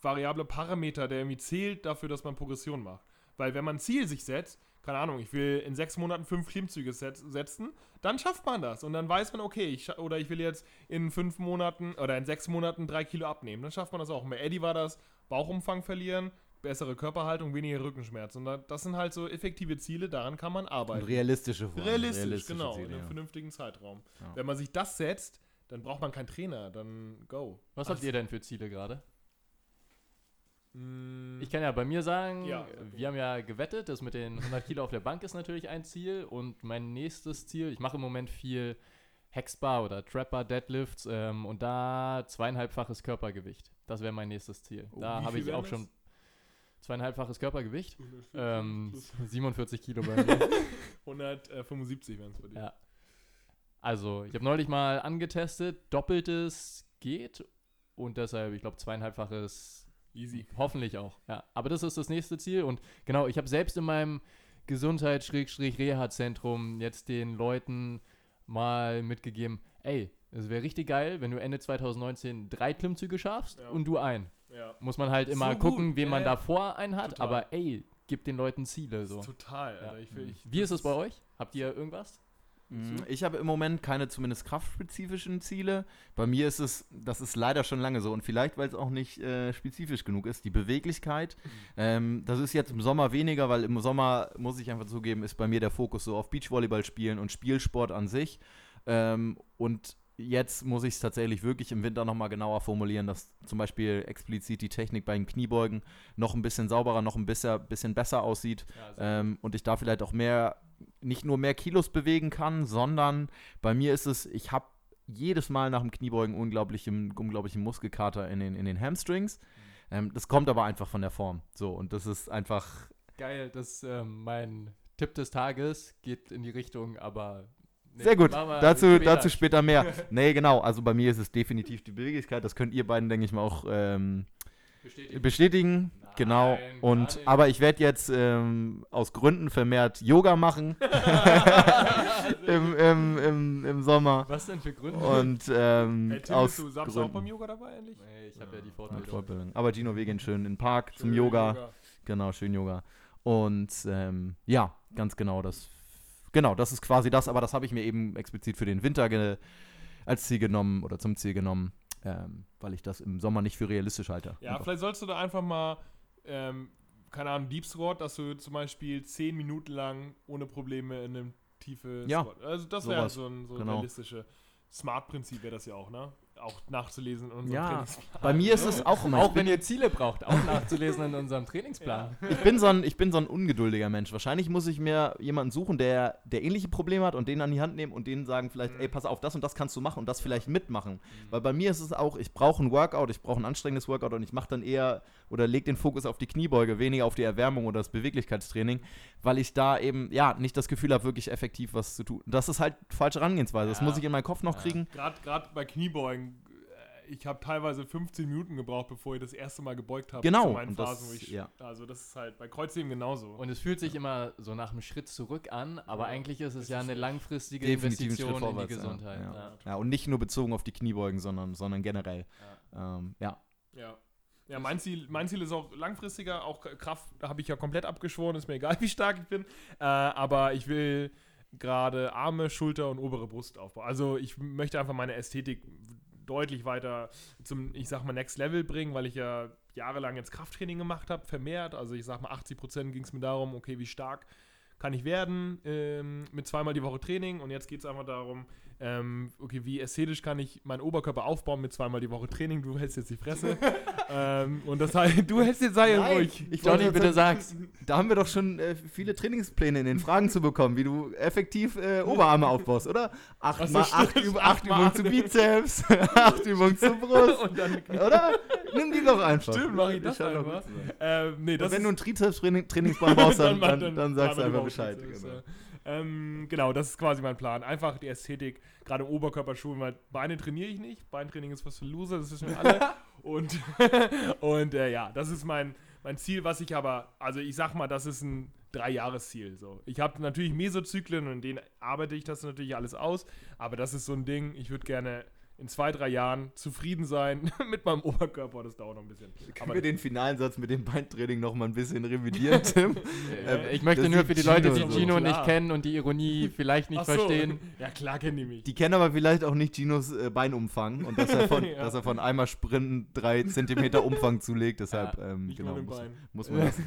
variable Parameter, der irgendwie zählt dafür, dass man Progression macht. Weil wenn man ein Ziel sich setzt, keine Ahnung, ich will in sechs Monaten fünf Klimmzüge setz, setzen, dann schafft man das. Und dann weiß man, okay, ich, oder ich will jetzt in fünf Monaten oder in sechs Monaten drei Kilo abnehmen. Dann schafft man das auch. Und bei Eddie war das Bauchumfang verlieren, bessere Körperhaltung, weniger Rückenschmerz. Und da, das sind halt so effektive Ziele, daran kann man Und arbeiten. realistische vor allem, Realistisch, realistische genau, Ziele, in einem ja. vernünftigen Zeitraum. Ja. Wenn man sich das setzt, dann braucht man keinen Trainer, dann go. Was habt ihr denn für Ziele gerade? Mm, Ich kann ja bei mir sagen, Ja. wir haben ja gewettet, das mit den 100 Kilo auf der Bank ist natürlich ein Ziel und mein nächstes Ziel, ich mache im Moment viel Hexbar oder Trapper Deadlifts ähm, und da zweieinhalbfaches Körpergewicht. Das wäre mein nächstes Ziel. Oh, da habe ich auch schon zweieinhalbfaches Körpergewicht. 140 Ähm, plus 47 Kilo bei mir. 175 wären es bei dir. Ja. Also, ich habe neulich mal angetestet, doppeltes geht und deshalb, ich glaube, zweieinhalbfaches Easy. Hoffentlich auch, ja. Aber das ist das nächste Ziel und genau, ich habe selbst in meinem Gesundheits-Reha-Zentrum jetzt den Leuten mal mitgegeben, ey, es wäre richtig geil, wenn du Ende 2019 drei Klimmzüge schaffst Ja. und du ein. Ja. Muss man halt So immer gut, gucken, wen man davor einen hat, Total. aber ey, gib den Leuten Ziele so. Total. Alter. Ich, will- ich, Wie ist es bei euch? Habt ihr irgendwas? Mm, Ich habe im Moment keine zumindest kraftspezifischen Ziele. Bei mir ist es, das ist leider schon lange so und vielleicht, weil es auch nicht äh, spezifisch genug ist, die Beweglichkeit. Ähm, das ist jetzt im Sommer weniger, weil im Sommer, muss ich einfach zugeben, ist bei mir der Fokus so auf Beachvolleyball spielen und Spielsport an sich. Ähm, und jetzt muss ich es tatsächlich wirklich im Winter nochmal genauer formulieren, dass zum Beispiel explizit die Technik bei den Kniebeugen noch ein bisschen sauberer, noch ein bisschen, bisschen besser aussieht. Ähm, und ich da vielleicht auch mehr, nicht nur mehr Kilos bewegen kann, sondern bei mir ist es, ich habe jedes Mal nach dem Kniebeugen unglaublichen, unglaublichen Muskelkater in den, in den Hamstrings. Ähm, das kommt aber einfach von der Form. So, und das ist einfach. Geil, das ähm, mein Tipp des Tages geht in die Richtung, aber. nee, Sehr gut. Dazu später. dazu später mehr. nee, genau. Also bei mir ist es definitiv die Beweglichkeit. Das könnt ihr beiden, denke ich mal, auch ähm, Bestätigt. bestätigen. Genau. Nein, Und aber ich werde jetzt ähm, aus Gründen vermehrt Yoga machen im, im, im, im Sommer. Was denn für Gründe? Und ähm, Hey, Tim, aus bist du Samstag auch beim Gründen. Yoga dabei eigentlich? Nee, ich habe ja die Ja, Fortbildung. Fortbildung. Aber Gino, wir gehen schön in den Park zum Schön Yoga. Genau, schön Yoga. Und ähm, ja, ganz genau, das genau, das ist quasi das, aber das habe ich mir eben explizit für den Winter ge als Ziel genommen oder zum Ziel genommen, ähm, weil ich das im Sommer nicht für realistisch halte. Ja, vielleicht sollst du da einfach mal, ähm, keine Ahnung, Deep Squat, dass du zum Beispiel 10 Minuten lang ohne Probleme in einem tiefe Ja, Squat. Also das wäre so ein, so genau. realistische Smart-Prinzip wäre das ja auch, ne? Auch nachzulesen in unserem Ja, Trainingsplan. bei mir ist es auch immer. Auch wenn ihr Ziele braucht, auch nachzulesen in unserem Trainingsplan. ich bin, so ein, ich bin so ein ungeduldiger Mensch. Wahrscheinlich muss ich mir jemanden suchen, der, der ähnliche Probleme hat und den an die Hand nehmen und denen sagen vielleicht, Mhm. ey, pass auf, das und das kannst du machen und das vielleicht mitmachen. Weil bei mir ist es auch, ich brauche ein Workout, ich brauche ein anstrengendes Workout und ich mache dann eher oder lege den Fokus auf die Kniebeuge, weniger auf die Erwärmung oder das Beweglichkeitstraining, weil ich da eben, ja, nicht das Gefühl habe, wirklich effektiv was zu tun. Das ist halt falsche Herangehensweise. Das Ja. muss ich in meinen Kopf noch Ja. kriegen. Gerade bei Kniebeugen, äh, ich habe teilweise 15 Minuten gebraucht, bevor ich das erste Mal gebeugt habe. Genau, Zu meinen das- Phasen, wo ich, ja. Also das ist halt bei Kreuzheben genauso. Und es fühlt sich immer so nach einem Schritt zurück an, aber Ja, eigentlich ist es ja eine langfristige Investition Schritt in die vorwärts, ja. Gesundheit. Ja. Ja. Ja, und nicht nur bezogen auf die Kniebeugen, sondern, sondern generell. Ähm, ja. Ja. Ja, mein Ziel, mein Ziel ist auch langfristiger, auch Kraft habe ich ja komplett abgeschworen, ist mir egal, wie stark ich bin. Äh, aber ich will gerade Arme, Schulter und obere Brust aufbauen. Also ich möchte einfach meine Ästhetik deutlich weiter zum, ich sag mal, Next Level bringen, weil ich ja jahrelang jetzt Krafttraining gemacht habe, vermehrt. Also ich sag mal, 80% ging es mir darum, okay, wie stark kann ich werden ähm, mit zweimal die Woche Training und jetzt geht es einfach darum, ähm, okay, wie ästhetisch kann ich meinen Oberkörper aufbauen mit zweimal die Woche Training? Du hältst jetzt die Fresse. ähm, und das heißt, du hältst jetzt sei Nein, ruhig. ich Johnny, wollte bitte sagen, sag's. Da haben wir doch schon äh, viele Trainingspläne in den Fragen zu bekommen, wie du effektiv äh, Oberarme aufbaust, oder? Acht, mal, acht. Üb Acht acht mal Übungen zu Bizeps, acht Übungen zur Brust, und dann, oder? Nimm die doch einfach. stimmt, mach ich das einfach. zu. Ähm, nee, das Und wenn du einen Trizeps-Trainingsplan brauchst, dann, mach- dann, dann sagst du einfach Bescheid. Trizeps, Genau. äh, Ähm, genau, das ist quasi mein Plan. Einfach die Ästhetik, gerade im Oberkörper schulen, weil Beine trainiere ich nicht. Beintraining ist was für Loser, das wissen wir alle. und und äh, ja, das ist mein, mein Ziel, was ich aber, also ich sag mal, das ist ein Dreijahresziel. So. Ich habe natürlich Mesozyklen und in denen arbeite ich das natürlich alles aus, aber das ist so ein Ding, ich würde gerne in zwei, drei Jahren zufrieden sein mit meinem Oberkörper. Das dauert noch ein bisschen. Können wir den finalen Satz mit dem Beintraining noch mal ein bisschen revidieren, Tim? Äh, ich möchte das nur für die Leute, die Gino so. Gino nicht Klar. kennen und die Ironie vielleicht nicht Ach so. verstehen. Ja, klar kennen die mich. Die kennen aber vielleicht auch nicht Ginos äh, Beinumfang und dass er von, Ja. dass er von einmal Sprinten drei Zentimeter Umfang zulegt. Deshalb ähm, Nicht genau, muss, muss man das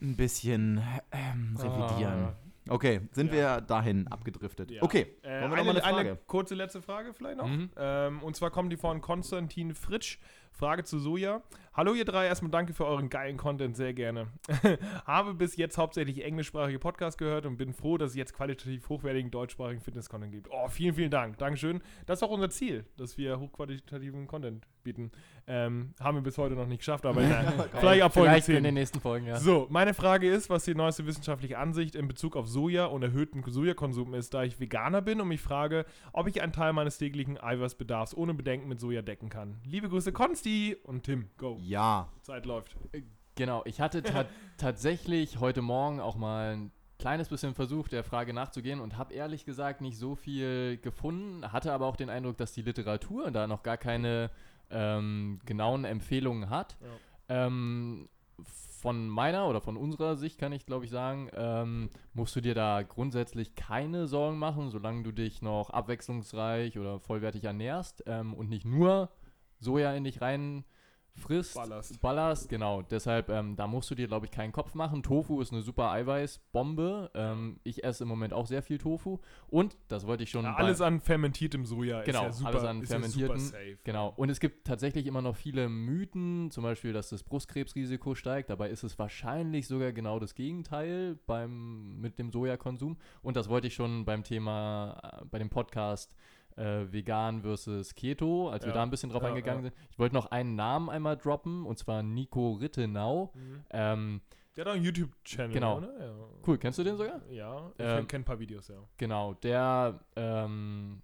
ein bisschen ähm, revidieren. Ah. Okay, sind Ja. wir dahin abgedriftet. Ja. Okay, Äh, wollen wir eine, noch mal eine eine Frage? kurze letzte Frage vielleicht noch. Mhm. Ähm, und zwar kommt die von Konstantin Fritsch. Frage zu Soja. Hallo ihr drei, erstmal danke für euren geilen Content, sehr gerne. Habe bis jetzt hauptsächlich englischsprachige Podcasts gehört und bin froh, dass es jetzt qualitativ hochwertigen deutschsprachigen Fitness-Content gibt. Oh, vielen, vielen Dank. Dankeschön. Das ist auch unser Ziel, dass wir hochqualitativen Content bieten. Ähm, haben wir bis heute noch nicht geschafft, aber na, vielleicht ab Folge Vielleicht 10. in den nächsten Folgen, ja. So, meine Frage ist, was die neueste wissenschaftliche Ansicht in Bezug auf Soja und erhöhten Sojakonsum ist, da ich Veganer bin und mich frage, ob ich einen Teil meines täglichen Eiweißbedarfs ohne Bedenken mit Soja decken kann. Liebe Grüße, Konsti und Tim. Go. Ja. Zeit läuft. Genau, ich hatte ta tatsächlich heute Morgen auch mal ein kleines bisschen versucht, der Frage nachzugehen und habe ehrlich gesagt nicht so viel gefunden, hatte aber auch den Eindruck, dass die Literatur da noch gar keine ähm, genauen Empfehlungen hat. Ähm, von meiner oder von unserer Sicht kann ich glaube ich sagen, ähm, musst du dir da grundsätzlich keine Sorgen machen, solange du dich noch abwechslungsreich oder vollwertig ernährst ähm, und nicht nur Soja in dich rein frisst, Ballerst. ballerst, genau. Deshalb, ähm, da musst du dir, glaube ich, keinen Kopf machen. Tofu ist eine super Eiweißbombe. Ähm, ich esse im Moment auch sehr viel Tofu. Und, das wollte ich schon Ja, alles an fermentiertem Soja Genau, ist ja super, alles an ja fermentierten, super safe. Genau. Und es gibt tatsächlich immer noch viele Mythen, zum Beispiel, dass das Brustkrebsrisiko steigt. Dabei ist es wahrscheinlich sogar genau das Gegenteil beim, mit dem Sojakonsum. Und das wollte ich schon beim Thema, äh, bei dem Podcast äh, vegan versus Keto, als wir Ja. da ein bisschen drauf Ja, eingegangen ja. sind. Ich wollte noch einen Namen einmal droppen, und zwar Nico Rittenau. Mhm. Ähm, Der hat auch einen YouTube-Channel, Genau. Ja. cool, kennst du den sogar? Ja, ich Ähm, kenne ein paar Videos, ja. Genau, der, ähm,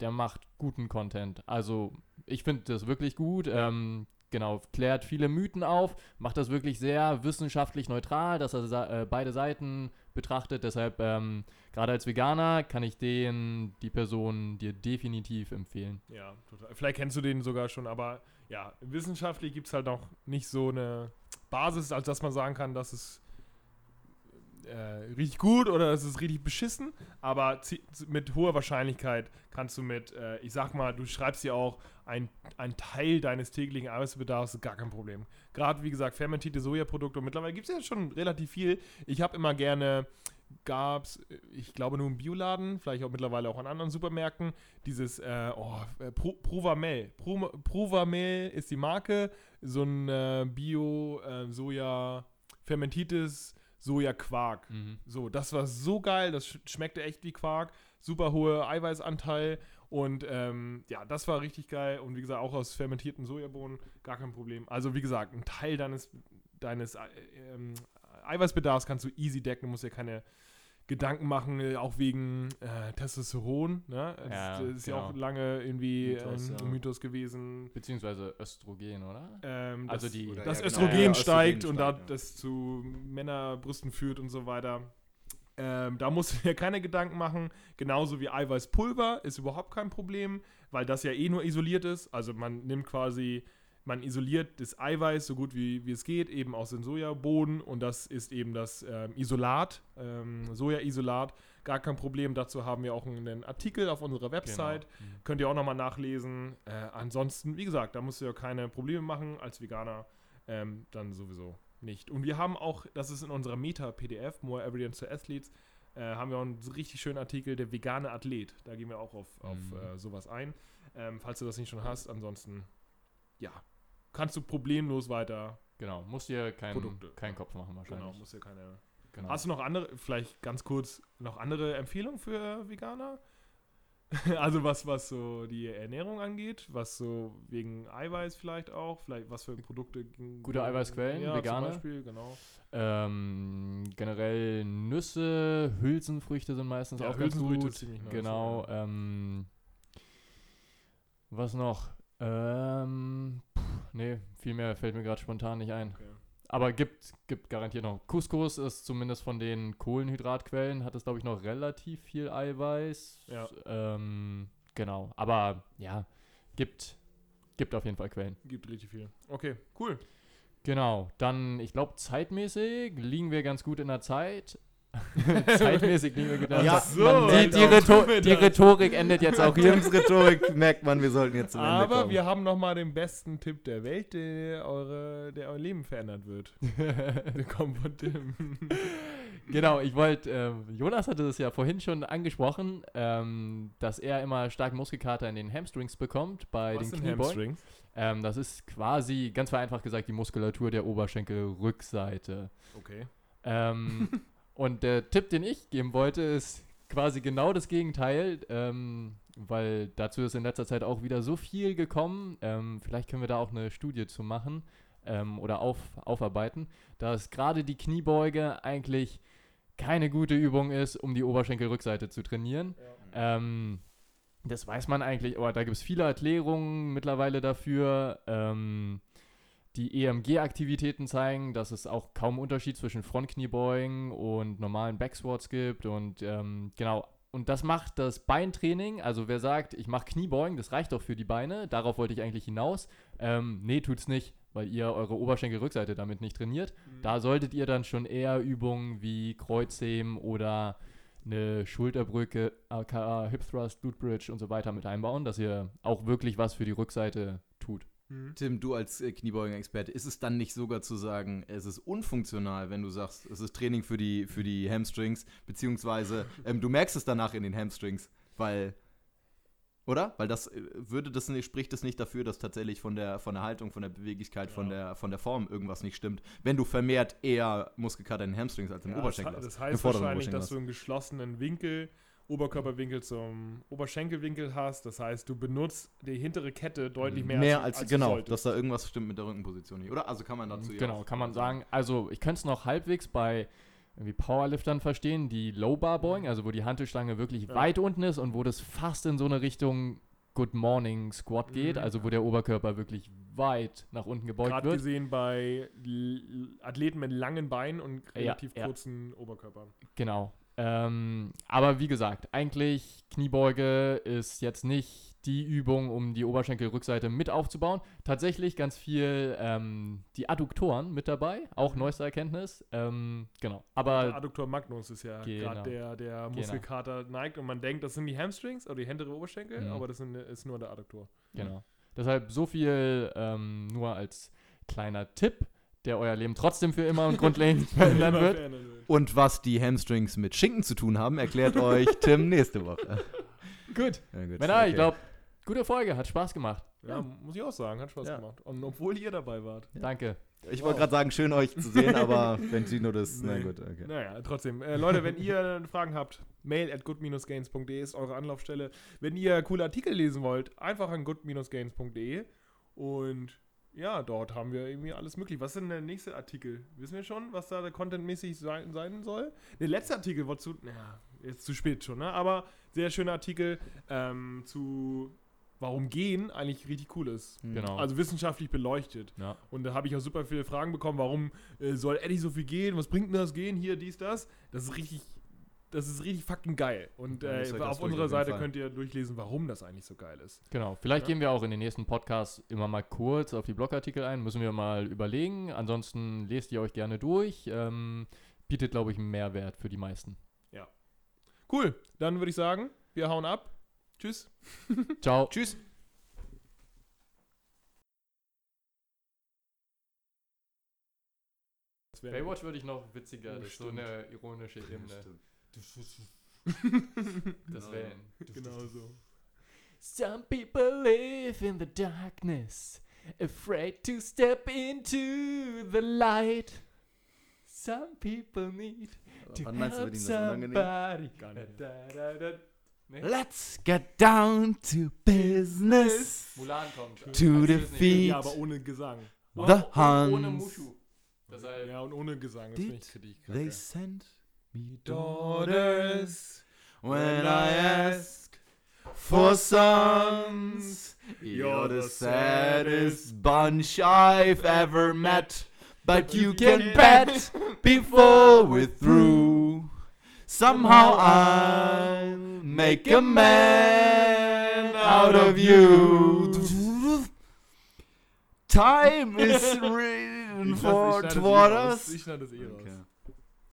der macht guten Content. Also ich finde das wirklich gut. Ähm, genau, klärt viele Mythen auf, macht das wirklich sehr wissenschaftlich neutral, dass er äh, beide Seiten betrachtet. Deshalb, ähm, gerade als Veganer, kann ich den, die Person dir definitiv empfehlen. Ja, total. Vielleicht kennst du den sogar schon, aber ja, wissenschaftlich gibt es halt noch nicht so eine Basis, als dass man sagen kann, dass es äh, richtig gut oder es ist richtig beschissen, aber mit hoher Wahrscheinlichkeit kannst du mit, äh, ich sag mal, du schreibst ja auch ein, ein Teil deines täglichen Eiweißbedarfs, ist gar kein Problem. Gerade wie gesagt, fermentierte Sojaprodukte und mittlerweile gibt es ja schon relativ viel. Ich habe immer gerne, gab es, ich glaube nur im Bioladen, vielleicht auch mittlerweile auch an anderen Supermärkten, dieses äh, oh, äh, Pro, Provamel. Pro, Provamel ist die Marke, so ein äh, Bio-Soja, fermentiertes Sojaquark. So, das war so geil, das sch schmeckte echt wie Quark, super hohe Eiweißanteil und ähm, ja, das war richtig geil und wie gesagt, auch aus fermentierten Sojabohnen, gar kein Problem. Also wie gesagt, ein Teil deines, deines äh, ähm, Eiweißbedarfs kannst du easy decken, du musst dir keine Gedanken machen, äh, auch wegen äh, Testosteron, ne? Das, Ja, das ist ja genau. auch lange irgendwie Mythos, ähm, ja. Mythos gewesen. Beziehungsweise Östrogen, oder? Ähm, Also das- die- Oder dass ja, genau. Östrogen Ja, steigt Östrogen und da, ja. das zu Männerbrüsten führt und so weiter. Ähm, da musst du dir keine Gedanken machen. Genauso wie Eiweißpulver ist überhaupt kein Problem, weil das ja eh nur isoliert ist. Also man nimmt quasi, man isoliert das Eiweiß so gut wie, wie es geht, eben aus den Sojabohnen und das ist eben das ähm, Isolat, ähm, Sojaisolat. Gar kein Problem. Dazu haben wir auch einen Artikel auf unserer Website. Genau. Könnt ihr auch nochmal nachlesen. Äh, ansonsten, wie gesagt, da musst du ja keine Probleme machen als Veganer. Ähm, dann sowieso nicht. Und wir haben auch, das ist in unserer Meta-PDF, More Evidence to Athletes, äh, haben wir auch einen richtig schönen Artikel, der vegane Athlet. Da gehen wir auch auf, auf Mhm. äh, sowas ein. Ähm, falls du das nicht schon hast, ansonsten, ja, kannst du problemlos weiter. Genau, musst dir keinen Produkte. keinen Kopf machen Genau, wahrscheinlich. musst dir keine. Genau. Hast du noch andere, vielleicht ganz kurz, noch andere Empfehlungen für Veganer? also was, was so die Ernährung angeht, was so wegen Eiweiß vielleicht auch, vielleicht was für Produkte. Gute Eiweißquellen, ja, vegane? Zum Beispiel, genau. Ähm, generell Nüsse, Hülsenfrüchte sind meistens Ja, auch ganz Hülsenfrüchte gut. ziemlich nice, genau. Ähm, was noch? Ähm, pff, nee, viel mehr fällt mir gerade spontan nicht ein. Okay. Aber gibt, gibt garantiert noch. Couscous ist zumindest von den Kohlenhydratquellen, hat es glaube ich noch relativ viel Eiweiß. Ja. Ähm, genau. Aber ja, gibt, gibt auf jeden Fall Quellen. Gibt richtig viel. Okay, cool. Genau, dann, ich glaube, zeitmäßig liegen wir ganz gut in der Zeit. zeitmäßig liegen wir gut in der Ja, so, man Die, die, Rhetor wir die das. Rhetorik endet jetzt auch hier. Rhetorik merkt man, wir sollten jetzt zum Ende Aber kommen. wir haben noch mal den besten Tipp der Welt, der, eure, der euer Leben verändert wird. Der kommt von Tim. genau, ich wollte, ähm, Jonas hatte es ja vorhin schon angesprochen, ähm, dass er immer stark Muskelkater in den Hamstrings bekommt bei Was den sind Kniebeugen. Hamstrings? Ähm, das ist quasi, ganz vereinfacht gesagt, die Muskulatur der Oberschenkelrückseite. Okay. Ähm, und der Tipp, den ich geben wollte, ist quasi genau das Gegenteil, ähm, weil dazu ist in letzter Zeit auch wieder so viel gekommen. Ähm, vielleicht können wir da auch eine Studie zu machen ähm, oder auf, aufarbeiten, dass gerade die Kniebeuge eigentlich keine gute Übung ist, um die Oberschenkelrückseite zu trainieren. Ähm, das weiß man eigentlich, aber da gibt es viele Erklärungen mittlerweile dafür. Ähm, die EMG-Aktivitäten zeigen, dass es auch kaum Unterschied zwischen Frontkniebeugen und normalen Backsquats gibt. Und ähm, genau, und das macht das Beintraining. Also wer sagt, ich mache Kniebeugen, das reicht doch für die Beine, darauf wollte ich eigentlich hinaus. Ähm, nee, tut's nicht, weil ihr eure Oberschenkelrückseite damit nicht trainiert. Da solltet ihr dann schon eher Übungen wie Kreuzheben oder eine Schulterbrücke, aka Hip Thrust, Glute Bridge und so weiter mit einbauen, dass ihr auch wirklich was für die Rückseite tut. Mhm. Tim, du als äh, Kniebeugen-Experte, ist es dann nicht sogar zu sagen, es ist unfunktional, wenn du sagst, es ist Training für die, für die Hamstrings, beziehungsweise ähm, du merkst es danach in den Hamstrings, weil, oder? Weil das äh, würde das nicht, spricht das nicht dafür, dass tatsächlich von der, von der Haltung, von der Beweglichkeit, von, Ja. der, von der Form irgendwas nicht stimmt, wenn du vermehrt eher Muskelkater in den Hamstrings als im Ja, Oberschenkel das, hast. das heißt wahrscheinlich, dass du einen geschlossenen Winkel Oberkörperwinkel zum Oberschenkelwinkel hast. Das heißt, du benutzt die hintere Kette deutlich mehr, mehr als, du genau, solltest. dass da irgendwas stimmt mit der Rückenposition nicht, oder? Also kann man dazu ja Genau, auch- kann man sagen. Also ich könnte es noch halbwegs bei irgendwie Powerliftern verstehen, die Low Bar beugen, also wo die Hantelstange wirklich Ja. weit unten ist und wo das fast in so eine Richtung Good Morning Squat geht, Mhm. also wo der Oberkörper wirklich weit nach unten gebeugt Gerade wird. gesehen bei L Athleten mit langen Beinen und Ja, relativ ja. kurzen Oberkörpern. Genau. Ähm, aber wie gesagt, eigentlich Kniebeuge ist jetzt nicht die Übung, um die Oberschenkelrückseite mit aufzubauen. Tatsächlich ganz viel ähm, die Adduktoren mit dabei, auch neueste Erkenntnis. Ähm, genau. Der Aber Adduktor Magnus ist ja Genau. gerade der, der Muskelkater neigt und man denkt, das sind die Hamstrings oder die hintere Oberschenkel, Mhm. aber das sind, ist nur der Adduktor. genau. Deshalb so viel ähm, nur als kleiner Tipp, der euer Leben trotzdem für immer und grundlegend verändern wird. Und was die Hamstrings mit Schinken zu tun haben, erklärt euch Tim nächste Woche. Gut. Ja, gut, Männer, okay. ich glaube, gute Folge, hat Spaß gemacht. Ja, muss ich auch sagen, hat Spaß Ja. gemacht. Und obwohl ihr dabei wart. Danke. Ich wollte gerade sagen, schön euch zu sehen, aber wenn Sie nur das. Na Nee. gut, okay. Naja, trotzdem. Äh, Leute, wenn ihr Fragen habt, mail at good-gains.de ist eure Anlaufstelle. Wenn ihr coole Artikel lesen wollt, einfach an good-gains.de und ja, dort haben wir irgendwie alles möglich. Was ist denn der nächste Artikel? Wissen wir schon, was da contentmäßig sein, sein soll? Der letzte Artikel war zu, ja, jetzt zu spät schon, ne? aber sehr schöner Artikel ähm, zu warum Gehen eigentlich richtig cool ist. Genau. Also wissenschaftlich beleuchtet. ja. Und da habe ich auch super viele Fragen bekommen, warum äh, soll Eddie so viel gehen? Was bringt denn das Gehen? Hier, dies, das. Das ist richtig, das ist richtig fucking geil. Und Ja, äh, auf unserer Seite könnt ihr durchlesen, warum das eigentlich so geil ist. Genau, vielleicht Ja. gehen wir auch in den nächsten Podcasts immer mal kurz auf die Blogartikel ein, müssen wir mal überlegen. Ansonsten lest ihr euch gerne durch. Ähm, bietet, glaube ich, einen Mehrwert für die meisten. Cool, dann würde ich sagen, wir hauen ab. Tschüss. Ciao. Tschüss. Baywatch würde ich noch witziger, Ja, das ist so stimmt. eine ironische Ebene. Das wäre genau so. Some people live in the darkness, afraid to step into the light. Some people need to Wann meinst du, help wird ihnen das unangenehm? somebody. Gar nicht. Da, da, da. Nee? Let's get down to business. Mulan kommt. To Als Disney. defeat Ja, aber ohne Gesang. the Ohne- Ohne Huns. Mushu. Deshalb Ja, und ohne Gesang. Das Did finde ich kritisch. They sent me Daughters, daughters when I ask for sons. You're the saddest bunch I've ever met. But you can bet before we're through. Somehow I'll make a man out of you. Time is written for das eh toward us. Ich schneide das eh raus. Okay.